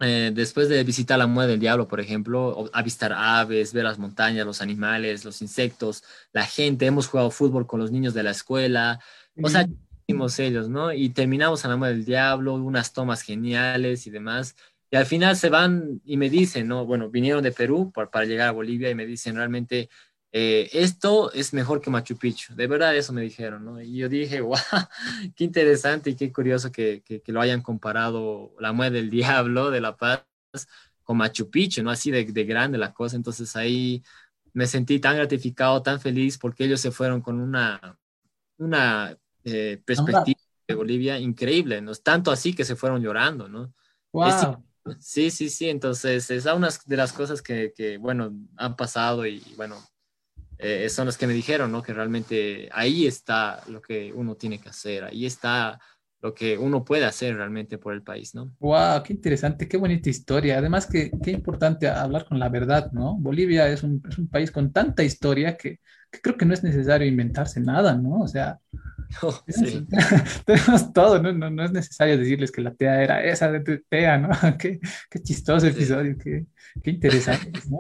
eh, después de visitar la muerte del diablo, por ejemplo, avistar aves, ver las montañas, los animales, los insectos, la gente, hemos jugado fútbol con los niños de la escuela, o sea, ellos, ¿no? Y terminamos a la muerte del diablo, unas tomas geniales y demás. Y al final se van y me dicen, ¿no? Bueno, vinieron de Perú para llegar a Bolivia y me dicen realmente eh, esto es mejor que Machu Picchu. De verdad eso me dijeron, ¿no? Y yo dije, wow, qué interesante y qué curioso que, que, lo hayan comparado la muerte del diablo de La Paz con Machu Picchu, ¿no? Así de, de, grande la cosa. Entonces ahí me sentí tan gratificado, tan feliz porque ellos se fueron con una, una eh, perspectiva de Bolivia increíble, ¿no? Tanto así que se fueron llorando, ¿no? Wow. sí, sí, sí. Entonces, es una de las cosas que, que bueno, han pasado y, bueno, eh, son los que me dijeron, ¿no? Que realmente ahí está lo que uno tiene que hacer, ahí está lo que uno puede hacer realmente por el país, ¿no? ¡Wow! ¡Qué interesante! ¡Qué bonita historia! Además, que, qué importante hablar con la verdad, ¿no? Bolivia es un, es un país con tanta historia que, que, creo que no es necesario inventarse nada, ¿no? O sea, tenemos todo, ¿no? ¿no? ¿no? es necesario decirles que la TEA era esa de TEA, ¿no? qué, qué chistoso episodio, qué, qué interesante, ¿no?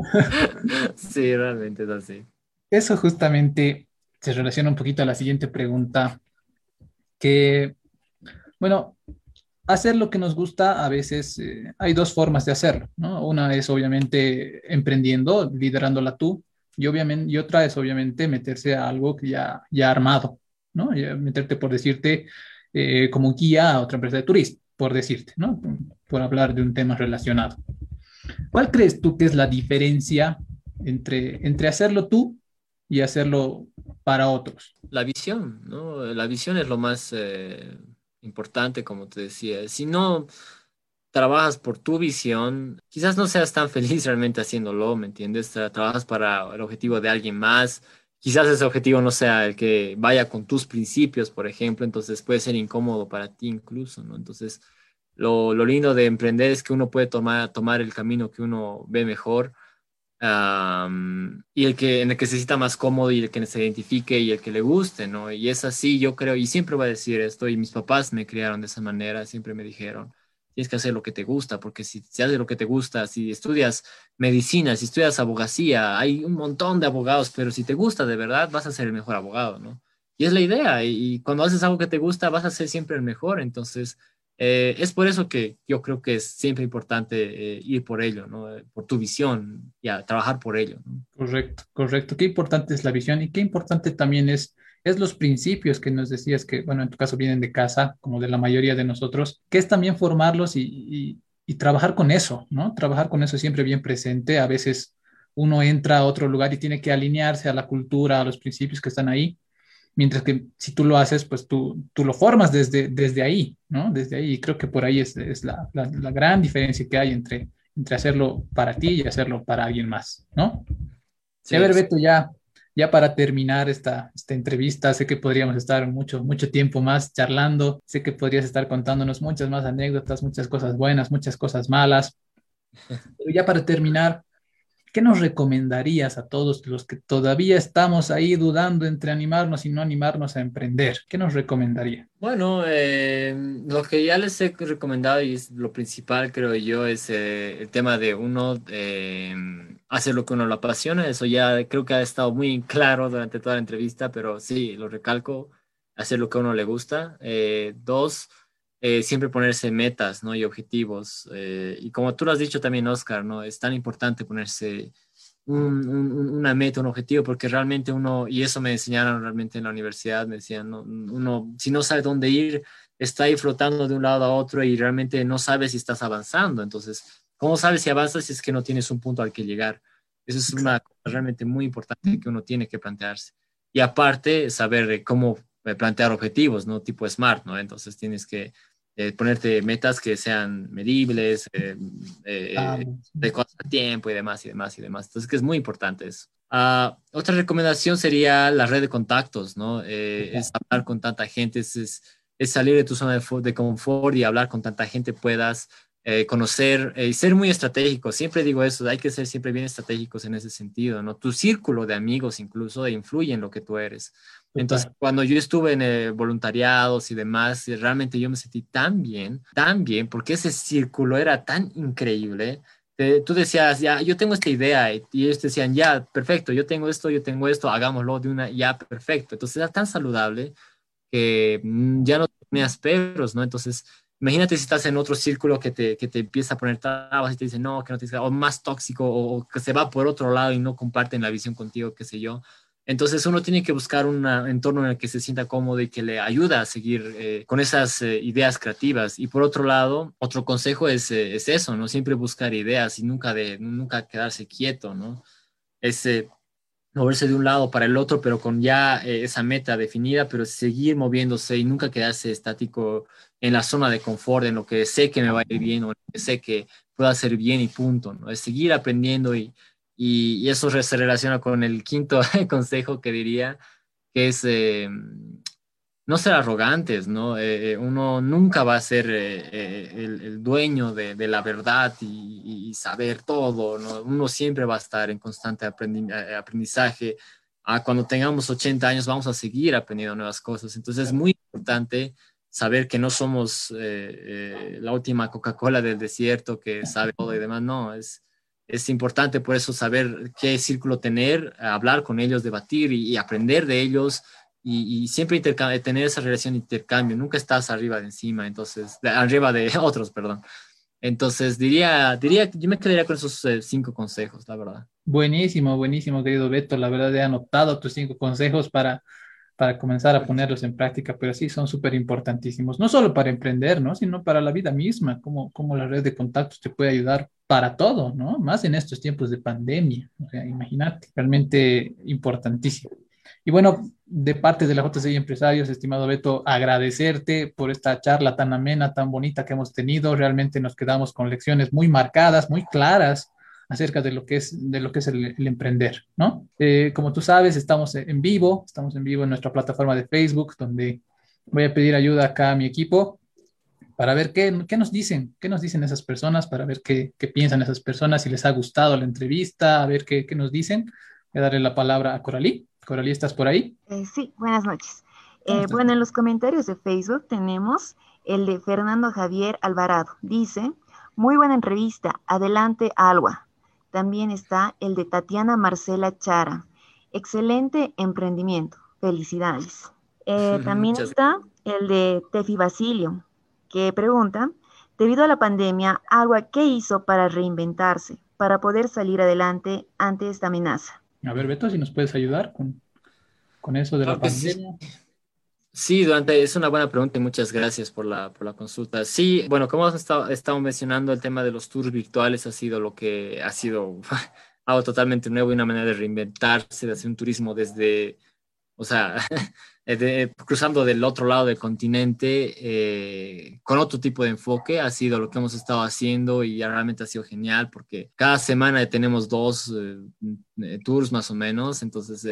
sí, realmente es así. Eso justamente se relaciona un poquito a la siguiente pregunta, que, bueno, hacer lo que nos gusta a veces eh, hay dos formas de hacerlo, ¿no? Una es obviamente emprendiendo, liderándola tú, y, obviamente, y otra es obviamente meterse a algo que ya, ya armado, ¿no? meterte por decirte eh, como guía a otra empresa de turismo, por decirte, ¿no? Por hablar de un tema relacionado. ¿Cuál crees tú que es la diferencia entre, entre hacerlo tú y hacerlo para otros. La visión, ¿no? La visión es lo más eh, importante, como te decía. Si no trabajas por tu visión, quizás no seas tan feliz realmente haciéndolo, ¿me entiendes? Trabajas para el objetivo de alguien más. Quizás ese objetivo no sea el que vaya con tus principios, por ejemplo, entonces puede ser incómodo para ti incluso, ¿no? Entonces, lo, lo lindo de emprender es que uno puede tomar, tomar el camino que uno ve mejor y el que, en el que se sienta más cómodo y el que se identifique y el que le guste, ¿no? Y es así, yo creo, y siempre voy a decir esto, y mis papás me criaron de esa manera, siempre me dijeron, tienes que hacer lo que te gusta, porque si, si haces lo que te gusta, si estudias medicina, si estudias abogacía, hay un montón de abogados, pero si te gusta de verdad, vas a ser el mejor abogado, ¿no? Y es la idea, y cuando haces algo que te gusta, vas a ser siempre el mejor, entonces eh, es por eso que yo creo que es siempre importante eh, ir por ello, ¿no? Por tu visión y a trabajar por ello. Correcto, correcto. Qué importante es la visión y qué importante también es, es los principios que nos decías que, bueno, en tu caso vienen de casa, como de la mayoría de nosotros, que es también formarlos y, y, y trabajar con eso, ¿no? Trabajar con eso siempre bien presente. A veces uno entra a otro lugar y tiene que alinearse a la cultura, a los principios que están ahí Mientras que si tú lo haces, pues tú, tú lo formas desde, desde ahí, ¿no? Desde ahí. Y creo que por ahí es, es la, la, gran diferencia que hay entre, entre hacerlo para ti y hacerlo para alguien más, ¿no? Sí, a ver, Beto, ya, ya para terminar esta, esta entrevista, sé que podríamos estar mucho, mucho tiempo más charlando, sé que podrías estar contándonos muchas más anécdotas, muchas cosas buenas, muchas cosas malas. Pero ya para terminar, ¿Qué nos recomendarías a todos los que todavía estamos ahí dudando entre animarnos y no animarnos a emprender? ¿Qué nos recomendaría? Bueno, eh, lo que ya les he recomendado y es lo principal, creo yo, es eh, el tema de uno eh, hacer lo que uno lo apasiona. Eso ya creo que ha estado muy claro durante toda la entrevista, pero sí, lo recalco. hacer lo que a uno le gusta. Eh, dos, eh, siempre ponerse metas ¿no? y objetivos. Eh, y como tú lo has dicho también, Oscar, ¿no? es tan importante ponerse una meta, un objetivo, porque realmente uno, y eso me enseñaron realmente en la universidad, me decían, ¿no? uno si no sabe dónde ir, está ahí flotando de un lado a otro y realmente no sabe si estás avanzando. Entonces, ¿cómo sabes si avanzas si es que no tienes un punto al que llegar? Eso es una cosa realmente muy importante que uno tiene que plantearse. Y aparte, saber cómo eh, plantear objetivos, ¿no? Tipo SMART, ¿no? Entonces tienes que eh, ponerte metas que sean medibles, eh, de cosas a tiempo y demás y demás y demás. Entonces, que es muy importante eso. Ah, otra recomendación sería la red de contactos, ¿no? Es hablar con tanta gente, es, es, salir de tu zona de, de, confort y hablar con tanta gente puedas eh, conocer y ser muy estratégico. Siempre digo eso, hay que ser siempre bien estratégicos en ese sentido, ¿no? Tu círculo de amigos incluso influye en lo que tú eres. Entonces, cuando yo estuve en eh, voluntariados y demás, realmente yo me sentí tan bien, tan bien, porque ese círculo era tan increíble. tú decías, ya, yo tengo esta idea, y ellos decían, ya, perfecto, yo tengo esto, yo tengo esto, hagámoslo de una, ya, perfecto. Entonces era tan saludable que mm, ya no tenías perros, ¿no? Entonces, Imagínate si estás en otro círculo que te, que te empieza a poner trabas y te dice, no, que no te o más tóxico, o, que se va por otro lado y no comparten la visión contigo, qué sé yo. Entonces uno tiene que buscar un entorno en el que se sienta cómodo y que le ayuda a seguir eh, con esas eh, ideas creativas. Y por otro lado, otro consejo es, eh, es, eso, ¿no? Siempre buscar ideas y nunca, de, nunca quedarse quieto, ¿no? Es moverse de un lado para el otro, pero con ya esa meta definida, pero seguir moviéndose y nunca quedarse estático en la zona de confort, en lo que sé que me va a ir bien o en lo que sé que puedo hacer bien y punto, ¿no? Es seguir aprendiendo y, y, eso se relaciona con el quinto consejo que diría, que es eh, no ser arrogantes, ¿no? Eh, eh, uno nunca va a ser el, dueño de, de, la verdad y, y, saber todo, ¿no? Uno siempre va a estar en constante aprendizaje. Ah, cuando tengamos 80 años vamos a seguir aprendiendo nuevas cosas. Entonces es muy importante saber que no somos eh, eh, la última Coca-Cola del desierto que sabe todo y demás, no, es, es importante por eso saber qué círculo tener, hablar con ellos, debatir y, aprender de ellos y, siempre tener esa relación de intercambio, nunca estás arriba de encima, entonces, arriba de otros, perdón. Entonces, diría, diría, yo me quedaría con esos eh, cinco consejos, la verdad. Buenísimo, buenísimo, querido Beto. La verdad, he anotado tus cinco consejos para, para comenzar a ponerlos en práctica, pero sí son súper importantísimos, no solo para emprender, ¿no? sino para la vida misma, como, como la red de contactos te puede ayudar para todo, ¿no? Más en estos tiempos de pandemia, o sea, imagínate, realmente importantísimo. Y bueno, de parte de la JCI Empresarios, estimado Beto, agradecerte por esta charla tan amena, tan bonita que hemos tenido. Realmente nos quedamos con lecciones muy marcadas, muy claras acerca de lo que es, de lo que es el, emprender, ¿no? Eh, como tú sabes, estamos en vivo, estamos en vivo en nuestra plataforma de Facebook, donde voy a pedir ayuda acá a mi equipo para ver qué, qué nos dicen, qué nos dicen esas personas, para ver qué, qué, piensan esas personas, si les ha gustado la entrevista, a ver qué, qué nos dicen. Voy a darle la palabra a Coralí. Coralí, ¿estás por ahí? Eh, sí, buenas noches. Eh, bueno, en los comentarios de Facebook tenemos el de Fernando Javier Alvarado. Dice, muy buena entrevista, adelante Alba. También está el de Tatiana Marcela Chara. Excelente emprendimiento. Felicidades. Eh, también está el de Tefi Basilio, que pregunta, debido a la pandemia, ¿Agua qué hizo para reinventarse, para poder salir adelante ante esta amenaza? A ver, Beto, si nos puedes ayudar con, con eso de la pandemia. Sí, durante, es una buena pregunta y muchas gracias por la, por la consulta. Sí, bueno, como hemos estado, estado, mencionando, el tema de los tours virtuales ha sido lo que ha sido algo totalmente nuevo y una manera de reinventarse, de hacer un turismo desde, o sea, Eh, cruzando del otro lado del continente eh, con otro tipo de enfoque. Ha sido lo que hemos estado haciendo y realmente ha sido genial porque cada semana tenemos dos eh, tours más o menos, entonces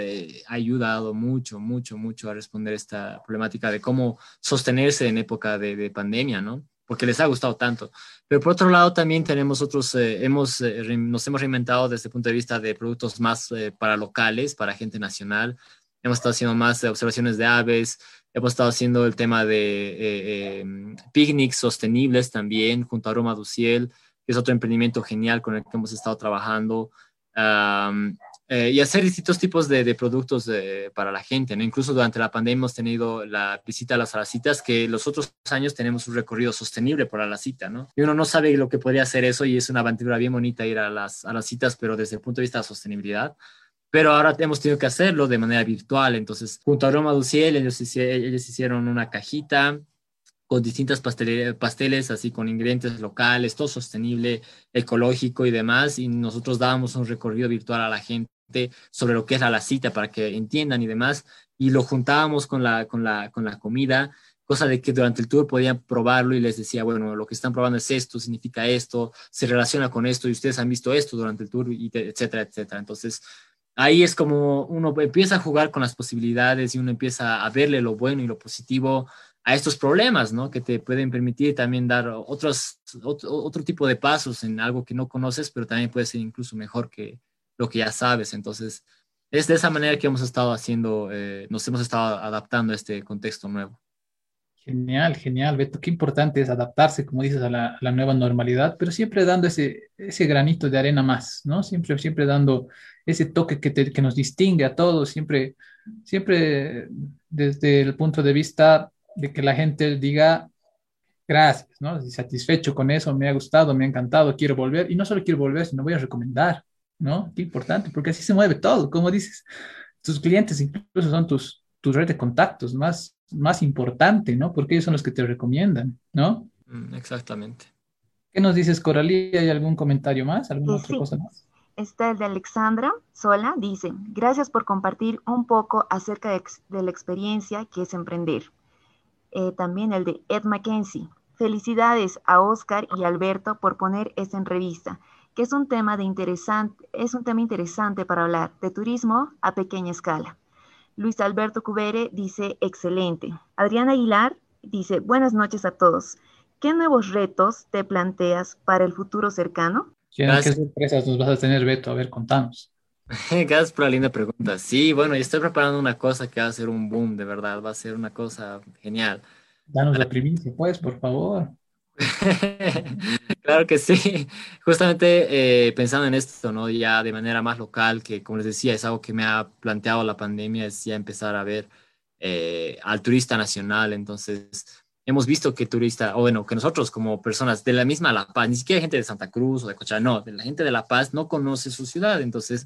ha ayudado mucho, mucho, mucho a responder esta problemática de cómo sostenerse en época de, pandemia, ¿no? Porque les ha gustado tanto. Pero por otro lado también tenemos otros, hemos, nos hemos reinventado desde el punto de vista de productos más para locales, para gente nacional hemos estado haciendo más observaciones de aves, hemos estado haciendo el tema de eh, em, picnics sostenibles también junto a Roma Duciel, que es otro emprendimiento genial con el que hemos estado trabajando. eh, y hacer distintos tipos de, productos para la gente. ¿no? Incluso durante la pandemia hemos tenido la visita a las alacitas, que los otros años tenemos un recorrido sostenible por la cita, ¿no? Y uno no sabe lo que podría hacer eso y es una aventura bien bonita ir a las, a las citas, pero desde el punto de vista de sostenibilidad pero ahora hemos tenido que hacerlo de manera virtual. Entonces, junto a Roma Duciel, ellos, ellos hicieron una cajita con distintas pasteles, así con ingredientes locales, todo sostenible, ecológico y demás, y nosotros dábamos un recorrido virtual a la gente sobre lo que es la cita para que entiendan y demás, y lo juntábamos con la, con la, con la comida, cosa de que durante el tour podían probarlo y les decía, bueno, lo que están probando es esto, significa esto, se relaciona con esto, y ustedes han visto esto durante el tour, y etcétera, etcétera. Entonces, ahí es como uno empieza a jugar con las posibilidades y uno empieza a verle lo bueno y lo positivo a estos problemas, ¿no? Que te pueden permitir también dar otros, otro, tipo de pasos en algo que no conoces, pero también puede ser incluso mejor que lo que ya sabes. Entonces, es de esa manera que hemos estado haciendo, eh, nos hemos estado adaptando a este contexto nuevo. Genial, genial, Beto. Qué importante es adaptarse, como dices, a la, nueva normalidad, pero siempre dando ese, ese granito de arena más, ¿no? Siempre, siempre dando ese toque que, que nos distingue a todos, siempre, siempre desde el punto de vista de que la gente diga gracias, ¿no? Satisfecho con eso, me ha gustado, me ha encantado, quiero volver. Y no solo quiero volver, sino voy a recomendar, ¿no? Qué importante, porque así se mueve todo, como dices. Tus clientes incluso son tus, tus red de contactos más, más importante, ¿no? Porque ellos son los que te recomiendan, ¿no? Mm, exactamente. ¿Qué nos dices, Coralía? ¿Hay algún comentario más? ¿Alguna otra cosa más? Está el de Alexandra Sola, dice, gracias por compartir un poco acerca de la experiencia que es emprender. Eh, también el de Ed Mackenzie. Felicidades a Oscar y Alberto por poner esta entrevista, que es un tema de interesante, es un tema interesante para hablar de turismo a pequeña escala. Luis Alberto Cubere dice excelente. Adriana Aguilar dice buenas noches a todos. ¿Qué nuevos retos te planteas para el futuro cercano? ¿Qué sorpresas nos vas a tener, Beto? A ver, contanos. Gracias por la linda pregunta. Sí, bueno, yo estoy preparando una cosa que va a ser un boom, de verdad, va a ser una cosa genial. Danos la primicia, pues, por favor. claro que sí. Justamente eh, pensando en esto, ¿no? Ya de manera más local, que como les decía, es algo que me ha planteado la pandemia, es ya empezar a ver eh, al turista nacional. Entonces, hemos visto que turista, o bueno, que nosotros como personas de la misma La Paz, ni siquiera gente de Santa Cruz o de Cocha, no, de la gente de La Paz no conoce su ciudad, entonces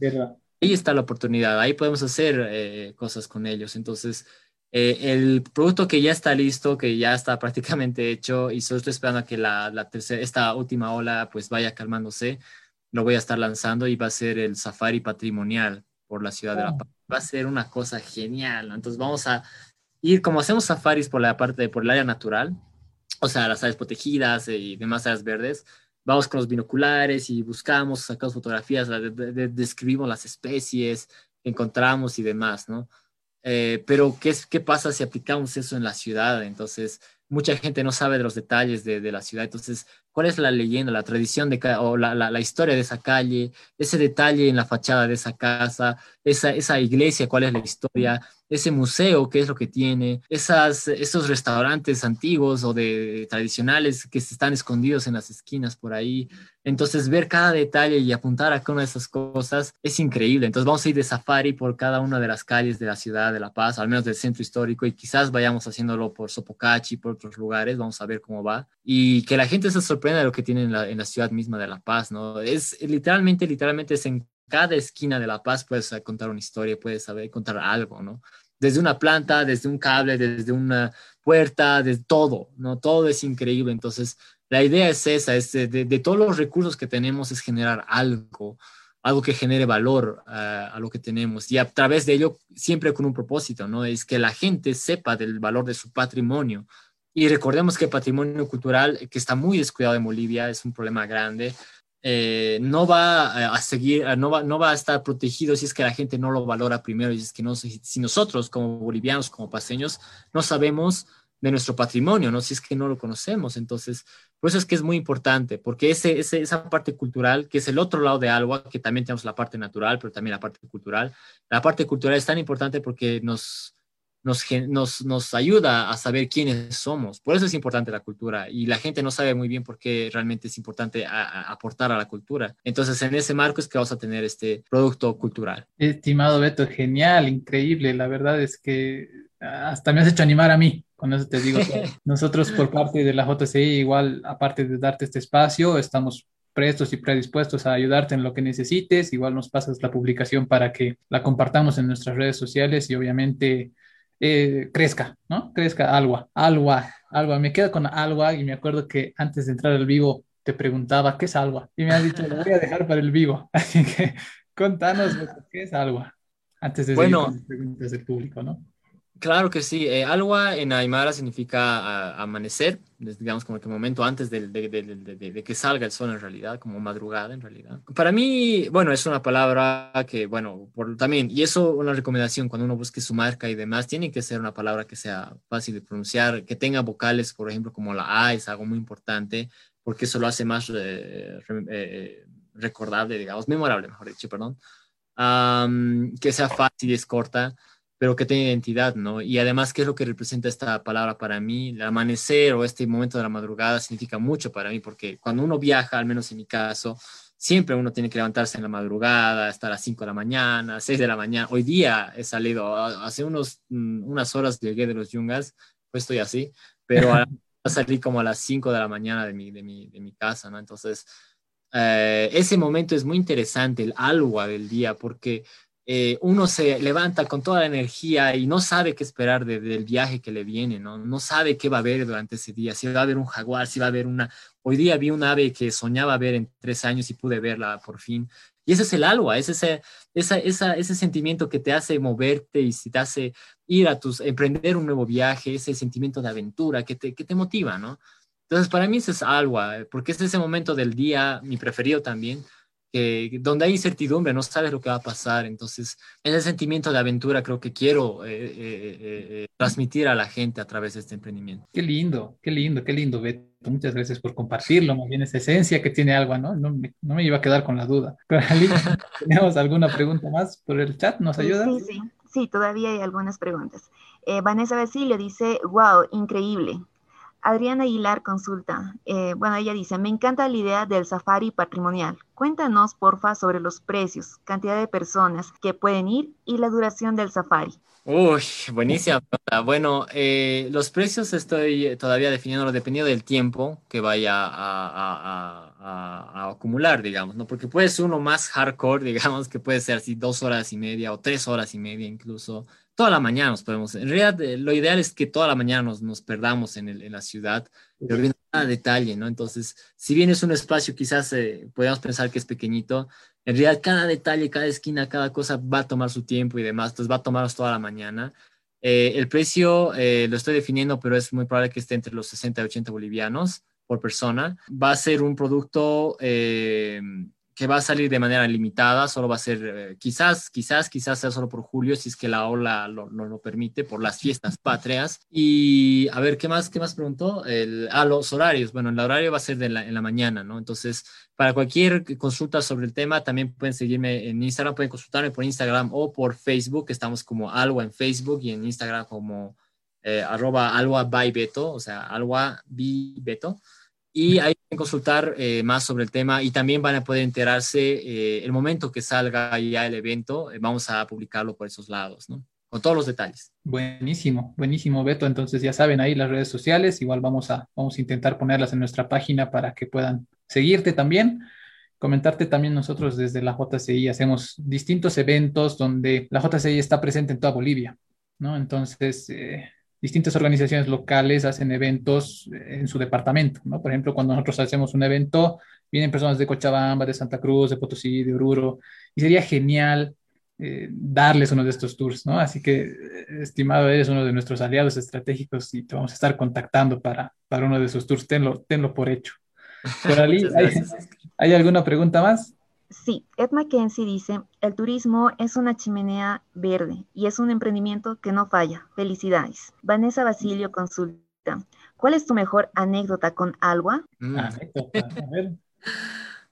ahí está la oportunidad, ahí podemos hacer eh, cosas con ellos. Entonces, eh, el producto que ya está listo, que ya está prácticamente hecho y solo estoy esperando a que la, la tercera, esta última ola pues vaya calmándose, lo voy a estar lanzando y va a ser el safari patrimonial por la ciudad de La oh. Paz. Va a ser una cosa genial. Entonces vamos a ir como hacemos safaris por la parte, por el área natural, o sea, las áreas protegidas y demás áreas verdes, vamos con los binoculares y buscamos, sacamos fotografías, describimos las especies encontramos y demás, ¿no? Eh, pero ¿qué, ¿qué pasa si aplicamos eso en la ciudad? Entonces, mucha gente no sabe de los detalles de, de la ciudad, entonces cuál es la leyenda, la tradición de, o la, la, historia de esa calle, ese detalle en la fachada de esa casa, esa, esa iglesia, cuál es la historia, ese museo, qué es lo que tiene, esas, esos restaurantes antiguos o de tradicionales que están escondidos en las esquinas por ahí. Entonces, ver cada detalle y apuntar a cada una de esas cosas es increíble. Entonces, vamos a ir de safari por cada una de las calles de la ciudad de La Paz, al menos del centro histórico, y quizás vayamos haciéndolo por Sopocachi, por otros lugares, vamos a ver cómo va. Y que la gente se sorprenda de lo que tiene en la, en la ciudad misma de La Paz, ¿no? Es literalmente, literalmente es en cada esquina de La Paz puedes contar una historia, puedes saber contar algo, ¿no? Desde una planta, desde un cable, desde una puerta, de todo, ¿no? Todo es increíble. Entonces, la idea es esa, es de, todos los recursos que tenemos es generar algo, algo que genere valor a lo que tenemos y a través de ello siempre con un propósito, ¿no? Es que la gente sepa del valor de su patrimonio. Y recordemos que el patrimonio cultural, que está muy descuidado en Bolivia, es un problema grande. Eh, no va a seguir, no va, no va a estar protegido si es que la gente no lo valora primero y es que no, si nosotros como bolivianos, como paseños, no sabemos de nuestro patrimonio, ¿no? Si es que no lo conocemos. Entonces, por eso es que es muy importante, porque ese, esa parte cultural, que es el otro lado de algo, que también tenemos la parte natural, pero también la parte cultural, la parte cultural es tan importante porque nos, nos, nos, nos, ayuda a saber quiénes somos. Por eso es importante la cultura y la gente no sabe muy bien por qué realmente es importante aportar a la cultura. Entonces, en ese marco es que vamos a tener este producto cultural. Estimado Beto, genial, increíble. La verdad es que hasta me has hecho animar a mí. Con eso te digo nosotros por parte de la JCI, igual, aparte de darte este espacio, estamos prestos y predispuestos a ayudarte en lo que necesites. Igual nos pasas la publicación para que la compartamos en nuestras redes sociales y obviamente eh, crezca, ¿no? Crezca Alwa, Alwa, Alwa. Me quedo con Alwa y me acuerdo que antes de entrar al vivo te preguntaba, ¿qué es Alwa? Y me has dicho, lo voy a dejar para el vivo. Así que contanos qué es Alwa antes de bueno, con preguntas del público, ¿no? Claro que sí. Eh, en Aymara significa amanecer, digamos como que momento antes de, que salga el sol en realidad, como madrugada en realidad. Para mí, bueno, es una palabra que, bueno, por, también, y eso una recomendación cuando uno busque su marca y demás, tiene que ser una palabra que sea fácil de pronunciar, que tenga vocales, por ejemplo, como la A, es algo muy importante, porque eso lo hace más eh, eh, recordable, digamos, memorable, mejor dicho, perdón. que sea fácil es corta pero que tenga identidad, ¿no? Y además, ¿qué es lo que representa esta palabra para mí? El amanecer o este momento de la madrugada significa mucho para mí, porque cuando uno viaja, al menos en mi caso, siempre uno tiene que levantarse en la madrugada, estar a las 5 de la mañana, 6 de la mañana. Hoy día he salido, hace unos, mm, unas horas llegué de los Yungas, pues estoy así, pero a, salí como a las 5 de la mañana de mi, de mi, de mi casa, ¿no? Entonces, eh, ese momento es muy interesante, el algo del día, porque eh, uno se levanta con toda la energía y no sabe qué esperar del viaje que le viene, ¿no? No sabe qué va a ver durante ese día, si va a haber un jaguar, si va a haber una... Hoy día vi un ave que soñaba ver en tres años y pude verla por fin. Y ese es el algo, es ese, esa, ese sentimiento que te hace moverte y te hace ir a tus, emprender un nuevo viaje, ese sentimiento de aventura que te, que te motiva, ¿no? Entonces, para mí eso es algo, porque es ese momento del día, mi preferido también, donde hay incertidumbre, no sabes lo que va a pasar. Entonces, ese sentimiento de aventura creo que quiero eh, eh, eh, transmitir a la gente a través de este emprendimiento. Qué lindo, qué lindo, qué lindo, Beto. Muchas gracias por compartirlo, más bien esa esencia que tiene algo, ¿no? No me, no me iba a quedar con la duda. ¿tenemos alguna pregunta más por el chat? ¿Nos ayuda? Sí, sí, sí, todavía hay algunas preguntas. Vanessa Basilio dice, wow, increíble. Adriana Aguilar consulta. Eh, bueno, ella dice, me encanta la idea del safari patrimonial. Cuéntanos, porfa, sobre los precios, cantidad de personas que pueden ir y la duración del safari. Uy, buenísima Bueno, eh, los precios estoy todavía definiendo dependiendo del tiempo que vaya a, acumular, digamos, ¿no? Porque puede ser uno más hardcore, digamos, que puede ser así dos horas y media o tres horas y media incluso toda la mañana nos podemos, en realidad eh, lo ideal es que toda la mañana nos, nos perdamos en, el, en, la ciudad, pero viendo cada detalle, ¿no? Entonces, si bien es un espacio quizás eh, podemos pensar que es pequeñito, en realidad cada detalle, cada esquina, cada cosa va a tomar su tiempo y demás, entonces va a tomarnos toda la mañana. Eh, el precio lo estoy definiendo, pero es muy probable que esté entre los 60 y 80 bolivianos por persona. Va a ser un producto que va a salir de manera limitada, solo va a ser, eh, quizás, quizás, quizás sea solo por julio, si es que la ola lo, lo, permite, por las fiestas patrias. Y a ver, ¿qué más, qué más preguntó? El, ah, los horarios. Bueno, el horario va a ser de la, en la mañana, ¿no? Entonces, para cualquier consulta sobre el tema, también pueden seguirme en Instagram, pueden consultarme por Instagram o por Facebook, estamos como Alwa en Facebook y en Instagram como eh, arroba Alwa by Beto, o sea, Alwa by Beto y ahí pueden consultar eh, más sobre el tema y también van a poder enterarse eh, el momento que salga ya el evento, eh, vamos a publicarlo por esos lados, ¿no? Con todos los detalles. Buenísimo, buenísimo, Beto. Entonces ya saben ahí las redes sociales, igual vamos a, vamos a intentar ponerlas en nuestra página para que puedan seguirte también. Comentarte también nosotros desde la JCI hacemos distintos eventos donde la JCI está presente en toda Bolivia, ¿no? Entonces, distintas organizaciones locales hacen eventos en su departamento, ¿no? Por ejemplo, cuando nosotros hacemos un evento, vienen personas de Cochabamba, de Santa Cruz, de Potosí, de Oruro, y sería genial eh, darles uno de estos tours, ¿no? Así que, estimado, eres uno de nuestros aliados estratégicos y te vamos a estar contactando para, para uno de esos tours, tenlo, tenlo por hecho. Por ahí, ¿hay alguna pregunta más? Sí, Ed Mackenzie dice, el turismo es una chimenea verde y es un emprendimiento que no falla. Felicidades. Vanessa Basilio consulta, ¿cuál es tu mejor anécdota con Alwa? Mm.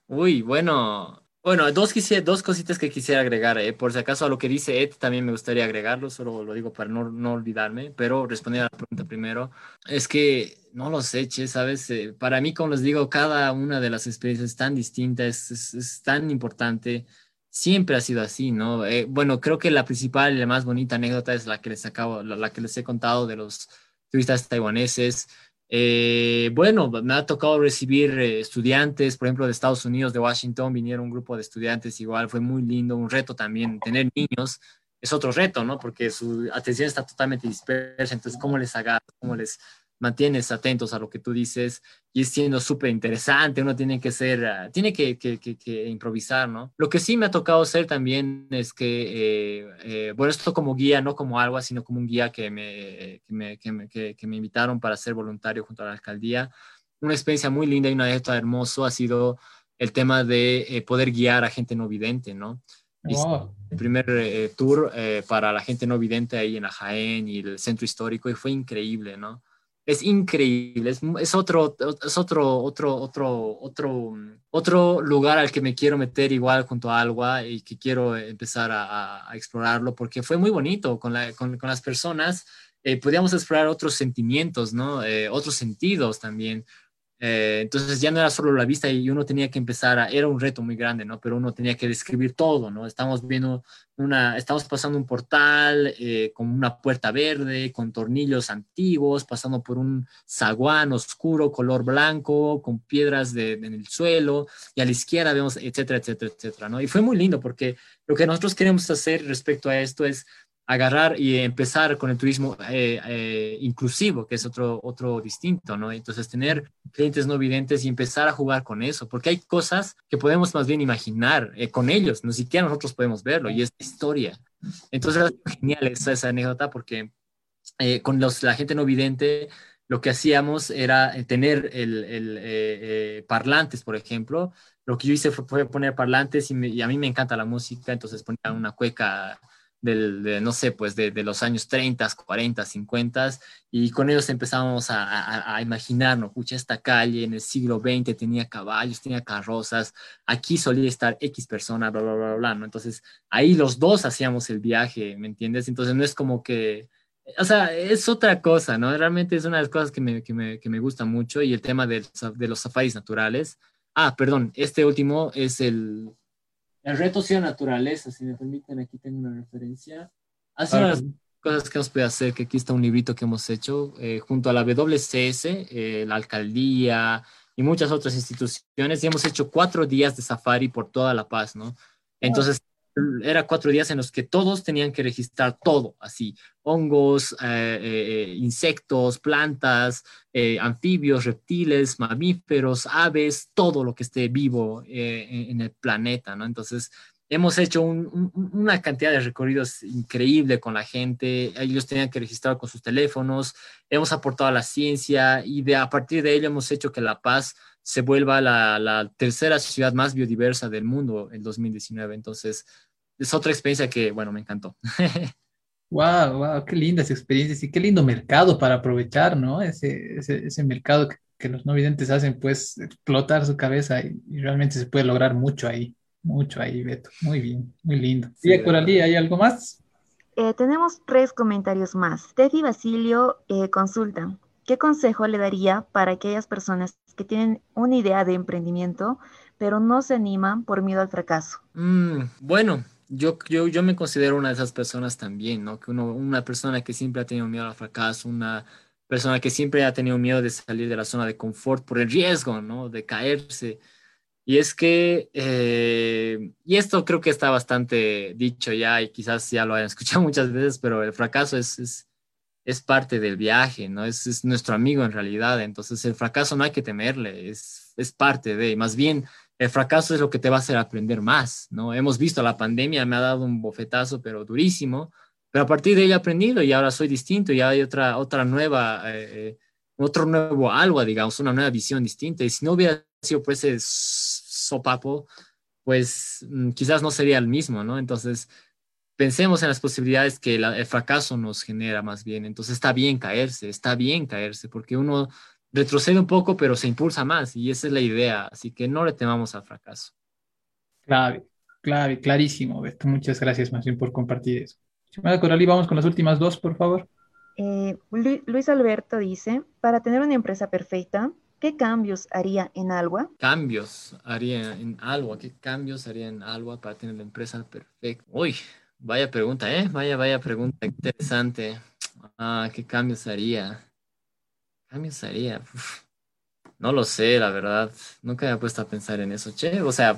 Uy, bueno, Bueno, dos, dos cositas que quisiera agregar. Eh. Por si acaso a lo que dice Ed también me gustaría agregarlo, solo lo digo para no, no olvidarme, pero responder a la pregunta primero. Es que no los eche, ¿sabes? Eh, para mí, como les digo, cada una de las experiencias es tan distinta, es, es, tan importante. Siempre ha sido así, ¿no? Eh, bueno, creo que la principal y la más bonita anécdota es la que les acabo, la, la que les he contado de los turistas taiwaneses. Eh, bueno, me ha tocado recibir eh, estudiantes, por ejemplo, de Estados Unidos, de Washington, vinieron un grupo de estudiantes igual, fue muy lindo, un reto también, tener niños es otro reto, ¿no? Porque su atención está totalmente dispersa, entonces, ¿cómo les hagas? ¿Cómo les mantienes atentos a lo que tú dices y es siendo súper interesante, uno tiene que ser, ah, tiene que, que, que, improvisar, ¿no? Lo que sí me ha tocado hacer también es que, eh, eh, bueno, esto como guía, no como algo, sino como un guía que me, me, que me, invitaron para ser voluntario junto a la alcaldía. Una experiencia muy linda y una anécdota hermoso ha sido el tema de eh, poder guiar a gente no vidente, ¿no? El primer tour para la gente no vidente ahí en la Jaén y el centro histórico y fue increíble, ¿no? Es increíble, es, otro, es otro, otro, otro, otro, otro lugar al que me quiero meter igual junto a Alba y que quiero empezar a, explorarlo porque fue muy bonito con, con, las personas. Eh, podíamos explorar otros sentimientos, ¿no? Eh, otros sentidos también. Eh, entonces ya no era solo la vista y uno tenía que empezar a, era un reto muy grande, ¿no? Pero uno tenía que describir todo, ¿no? Estamos viendo una, estamos pasando un portal eh, con una puerta verde, con tornillos antiguos, pasando por un zaguán oscuro, color blanco, con piedras de, en el suelo, y a la izquierda vemos, etcétera, etcétera, etcétera, ¿no? Y fue muy lindo porque lo que nosotros queremos hacer respecto a esto es agarrar y empezar con el turismo eh, eh, inclusivo, que es otro, otro distinto, ¿no? Entonces, tener clientes no videntes y empezar a jugar con eso, porque hay cosas que podemos más bien imaginar eh, con ellos, ni siquiera nosotros podemos verlo, y es historia. Entonces, es genial esa, esa anécdota, porque con los, la gente no vidente, lo que hacíamos era tener el, parlantes, por ejemplo. Lo que yo hice fue, poner parlantes y, y, a mí me encanta la música, entonces ponía una cueca del, de, no sé, pues de, de, los años 30, 40, 50, y con ellos empezamos a, a, a imaginarnos, pucha, esta calle en el siglo XX tenía caballos, tenía carrozas, aquí solía estar X persona, bla, bla, bla, bla, ¿no? Entonces, ahí los dos hacíamos el viaje, ¿me entiendes? Entonces, no es como que, o sea, es otra cosa, ¿no? Realmente es una de las cosas que me, que me, que me gusta mucho y el tema de, de los safaris naturales. Ah, perdón, este último es el, el reto sea naturaleza, si me permiten, aquí tengo una referencia. Hace una de las cosas que nos puede hacer, que aquí está un librito que hemos hecho, eh, junto a la WCS, eh, la alcaldía y muchas otras instituciones, y hemos hecho cuatro días de safari por toda La Paz, ¿no? Entonces, era cuatro días en los que todos tenían que registrar todo, así, hongos, eh, eh, insectos, plantas, eh, anfibios, reptiles, mamíferos, aves, todo lo que esté vivo en, el planeta, ¿no? Entonces, hemos hecho una cantidad de recorridos increíble con la gente, ellos tenían que registrar con sus teléfonos, hemos aportado a la ciencia y de, a partir de ello hemos hecho que La Paz se vuelva la, la, tercera ciudad más biodiversa del mundo en 2019. Entonces, es otra experiencia que, bueno, me encantó. wow, wow, qué lindas experiencias y qué lindo mercado para aprovechar, ¿no? Ese, ese, ese mercado que, que, los no videntes hacen, pues explotar su cabeza y, y, realmente se puede lograr mucho ahí, mucho ahí, Beto. Muy bien, muy lindo. Sí, sí Coralí, ¿hay algo más? Eh, tenemos tres comentarios más. Teddy Basilio eh, consulta, ¿qué consejo le daría para aquellas personas que tienen una idea de emprendimiento, pero no se animan por miedo al fracaso? Mm, bueno, yo, yo, yo me considero una de esas personas también, ¿no? Que uno, una persona que siempre ha tenido miedo al fracaso, una persona que siempre ha tenido miedo de salir de la zona de confort por el riesgo, ¿no? De caerse. Y es que, eh, y esto creo que está bastante dicho ya y quizás ya lo hayan escuchado muchas veces, pero el fracaso es, es, es parte del viaje, ¿no? Es, es, nuestro amigo en realidad. Entonces el fracaso no hay que temerle, es, es parte de, más bien el fracaso es lo que te va a hacer aprender más, ¿no? Hemos visto la pandemia, me ha dado un bofetazo, pero durísimo, pero a partir de ella he aprendido y ahora soy distinto, y hay otra, otra nueva, eh, otro nuevo algo, digamos, una nueva visión distinta. Y si no hubiera sido pues ese sopapo, pues mm, quizás no sería el mismo, ¿no? Entonces, pensemos en las posibilidades que la, el fracaso nos genera más bien. Entonces, está bien caerse, está bien caerse, porque uno retrocede un poco, pero se impulsa más y esa es la idea, así que no le temamos al fracaso. Clave, clave, clarísimo, Beto. Muchas gracias más bien por compartir eso. Estimada Coralí, vamos con las últimas dos, por favor. Eh, Luis Alberto dice, para tener una empresa perfecta, ¿qué cambios haría en Alwa? Cambios haría en Alwa, ¿qué cambios haría en Alwa para tener la empresa perfecta? Uy, vaya pregunta, ¿eh? Vaya, vaya pregunta, interesante. Ah, ¿qué cambios haría? ¿Cambios haría? no lo sé, la verdad. Nunca me he puesto a pensar en eso. Che, o sea,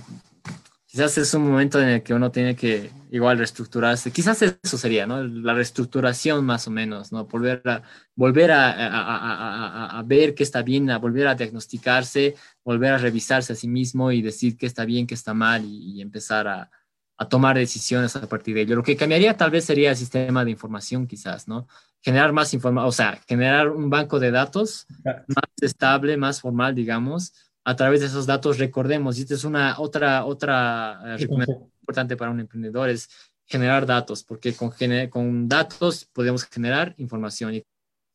quizás es un momento en el que uno tiene que igual reestructurarse. Quizás eso sería, ¿no? La reestructuración más o menos, ¿no? Volver a, volver a, a, ver qué está bien, a volver a diagnosticarse, volver a revisarse a sí mismo y decir qué está bien, qué está mal y, empezar a, tomar decisiones a partir de ello. Lo que cambiaría tal vez sería el sistema de información, quizás, ¿no? Generar más información, o sea, generar un banco de datos más estable, más formal, digamos, a través de esos datos recordemos, y esta es una otra, otra eh, recomendación importante para un emprendedor, es generar datos, porque con, con datos podemos generar información y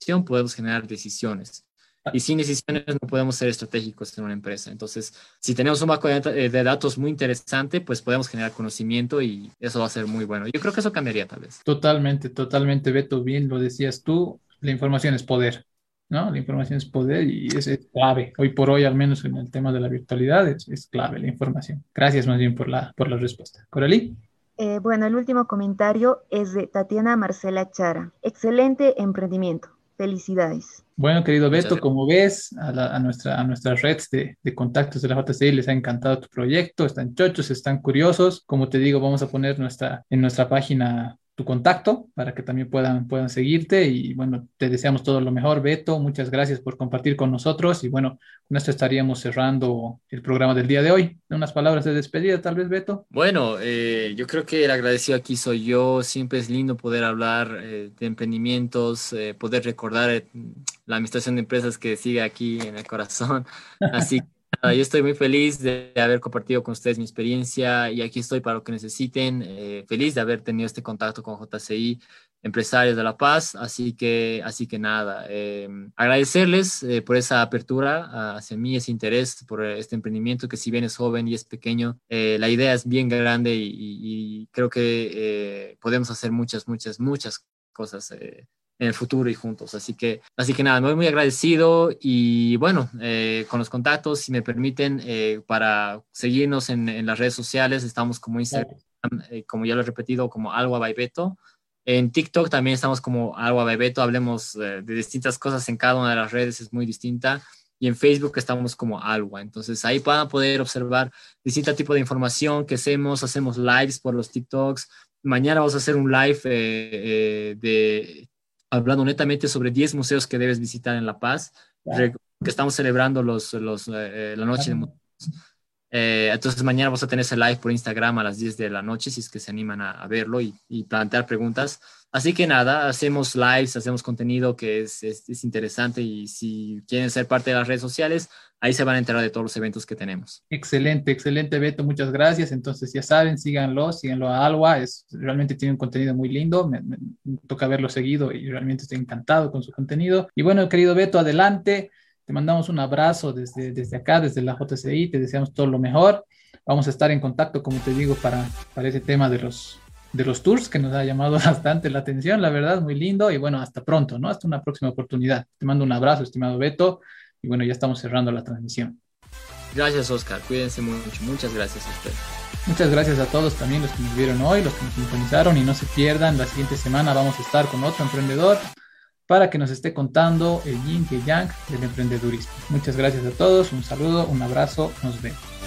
con podemos generar decisiones. Y sin decisiones no podemos ser estratégicos en una empresa. Entonces, si tenemos un banco de, eh, datos muy interesante, pues podemos generar conocimiento y eso va a ser muy bueno. Yo creo que eso cambiaría tal vez. Totalmente, totalmente, Beto, bien lo decías tú, la información es poder. ¿no? La información es poder y es, clave. Hoy por hoy, al menos en el tema de la virtualidad, es, clave la información. Gracias más bien por la, por la respuesta. Coralí. Eh, bueno, el último comentario es de Tatiana Marcela Chara. Excelente emprendimiento. Felicidades. Bueno, querido Beto, como ves, a, nuestra, a nuestras redes de, de, contactos de la JCI les ha encantado tu proyecto, están chochos, están curiosos. Como te digo, vamos a poner nuestra, en nuestra página tu contacto para que también puedan, puedan seguirte. Y bueno, te deseamos todo lo mejor, Beto. Muchas gracias por compartir con nosotros. Y bueno, con esto estaríamos cerrando el programa del día de hoy. Unas palabras de despedida, tal vez, Beto. Bueno, eh, yo creo que el agradecido aquí soy yo. Siempre es lindo poder hablar eh, de emprendimientos, eh, poder recordar la administración de empresas que sigue aquí en el corazón. Así que yo estoy muy feliz de haber compartido con ustedes mi experiencia y aquí estoy para lo que necesiten. Eh, feliz de haber tenido este contacto con JCI, empresarios de La Paz. Así que, así que nada, eh, agradecerles eh, por esa apertura hacia mí, ese interés por este emprendimiento que si bien es joven y es pequeño, la idea es bien grande y, y creo que podemos hacer muchas, muchas, muchas cosas en el futuro y juntos. Así que, así que nada, me voy muy agradecido y bueno, eh, con los contactos, si me permiten, eh, para seguirnos en, en, las redes sociales, estamos como Instagram, eh, como ya lo he repetido, como Algo Beto. En TikTok también estamos como Algo Beto, hablemos de distintas cosas en cada una de las redes, es muy distinta. Y en Facebook estamos como Alwa. Entonces ahí van a poder observar distinto tipo de información que hacemos. Hacemos lives por los TikToks. Mañana vamos a hacer un live de hablando netamente sobre 10 museos que debes visitar en La Paz, que estamos celebrando los, los, eh, la noche de museos. Eh, entonces mañana vamos a tener ese live por Instagram a las 10 de la noche, si es que se animan a, verlo y, y, plantear preguntas. Así que nada, hacemos lives, hacemos contenido que es, es, es, interesante y si quieren ser parte de las redes sociales, ahí se van a enterar de todos los eventos que tenemos. Excelente, excelente Beto, muchas gracias. Entonces ya saben, síganlo, síganlo a Alwa, es, realmente tiene un contenido muy lindo, me, me, toca haberlo seguido y realmente estoy encantado con su contenido. Y bueno, querido Beto, adelante. Te mandamos un abrazo desde, desde acá, desde la JCI, te deseamos todo lo mejor. Vamos a estar en contacto, como te digo, para, para ese tema de los, de los tours que nos ha llamado bastante la atención, la verdad, muy lindo. Y bueno, hasta pronto, ¿no? Hasta una próxima oportunidad. Te mando un abrazo, estimado Beto. Y bueno, ya estamos cerrando la transmisión. Gracias, Oscar. Cuídense mucho. Muchas gracias a usted. Muchas gracias a todos también los que nos vieron hoy, los que nos sintonizaron y no se pierdan, la siguiente semana vamos a estar con otro emprendedor para que nos esté contando el yin y yang del emprendedurismo. Muchas gracias a todos, un saludo, un abrazo, nos vemos.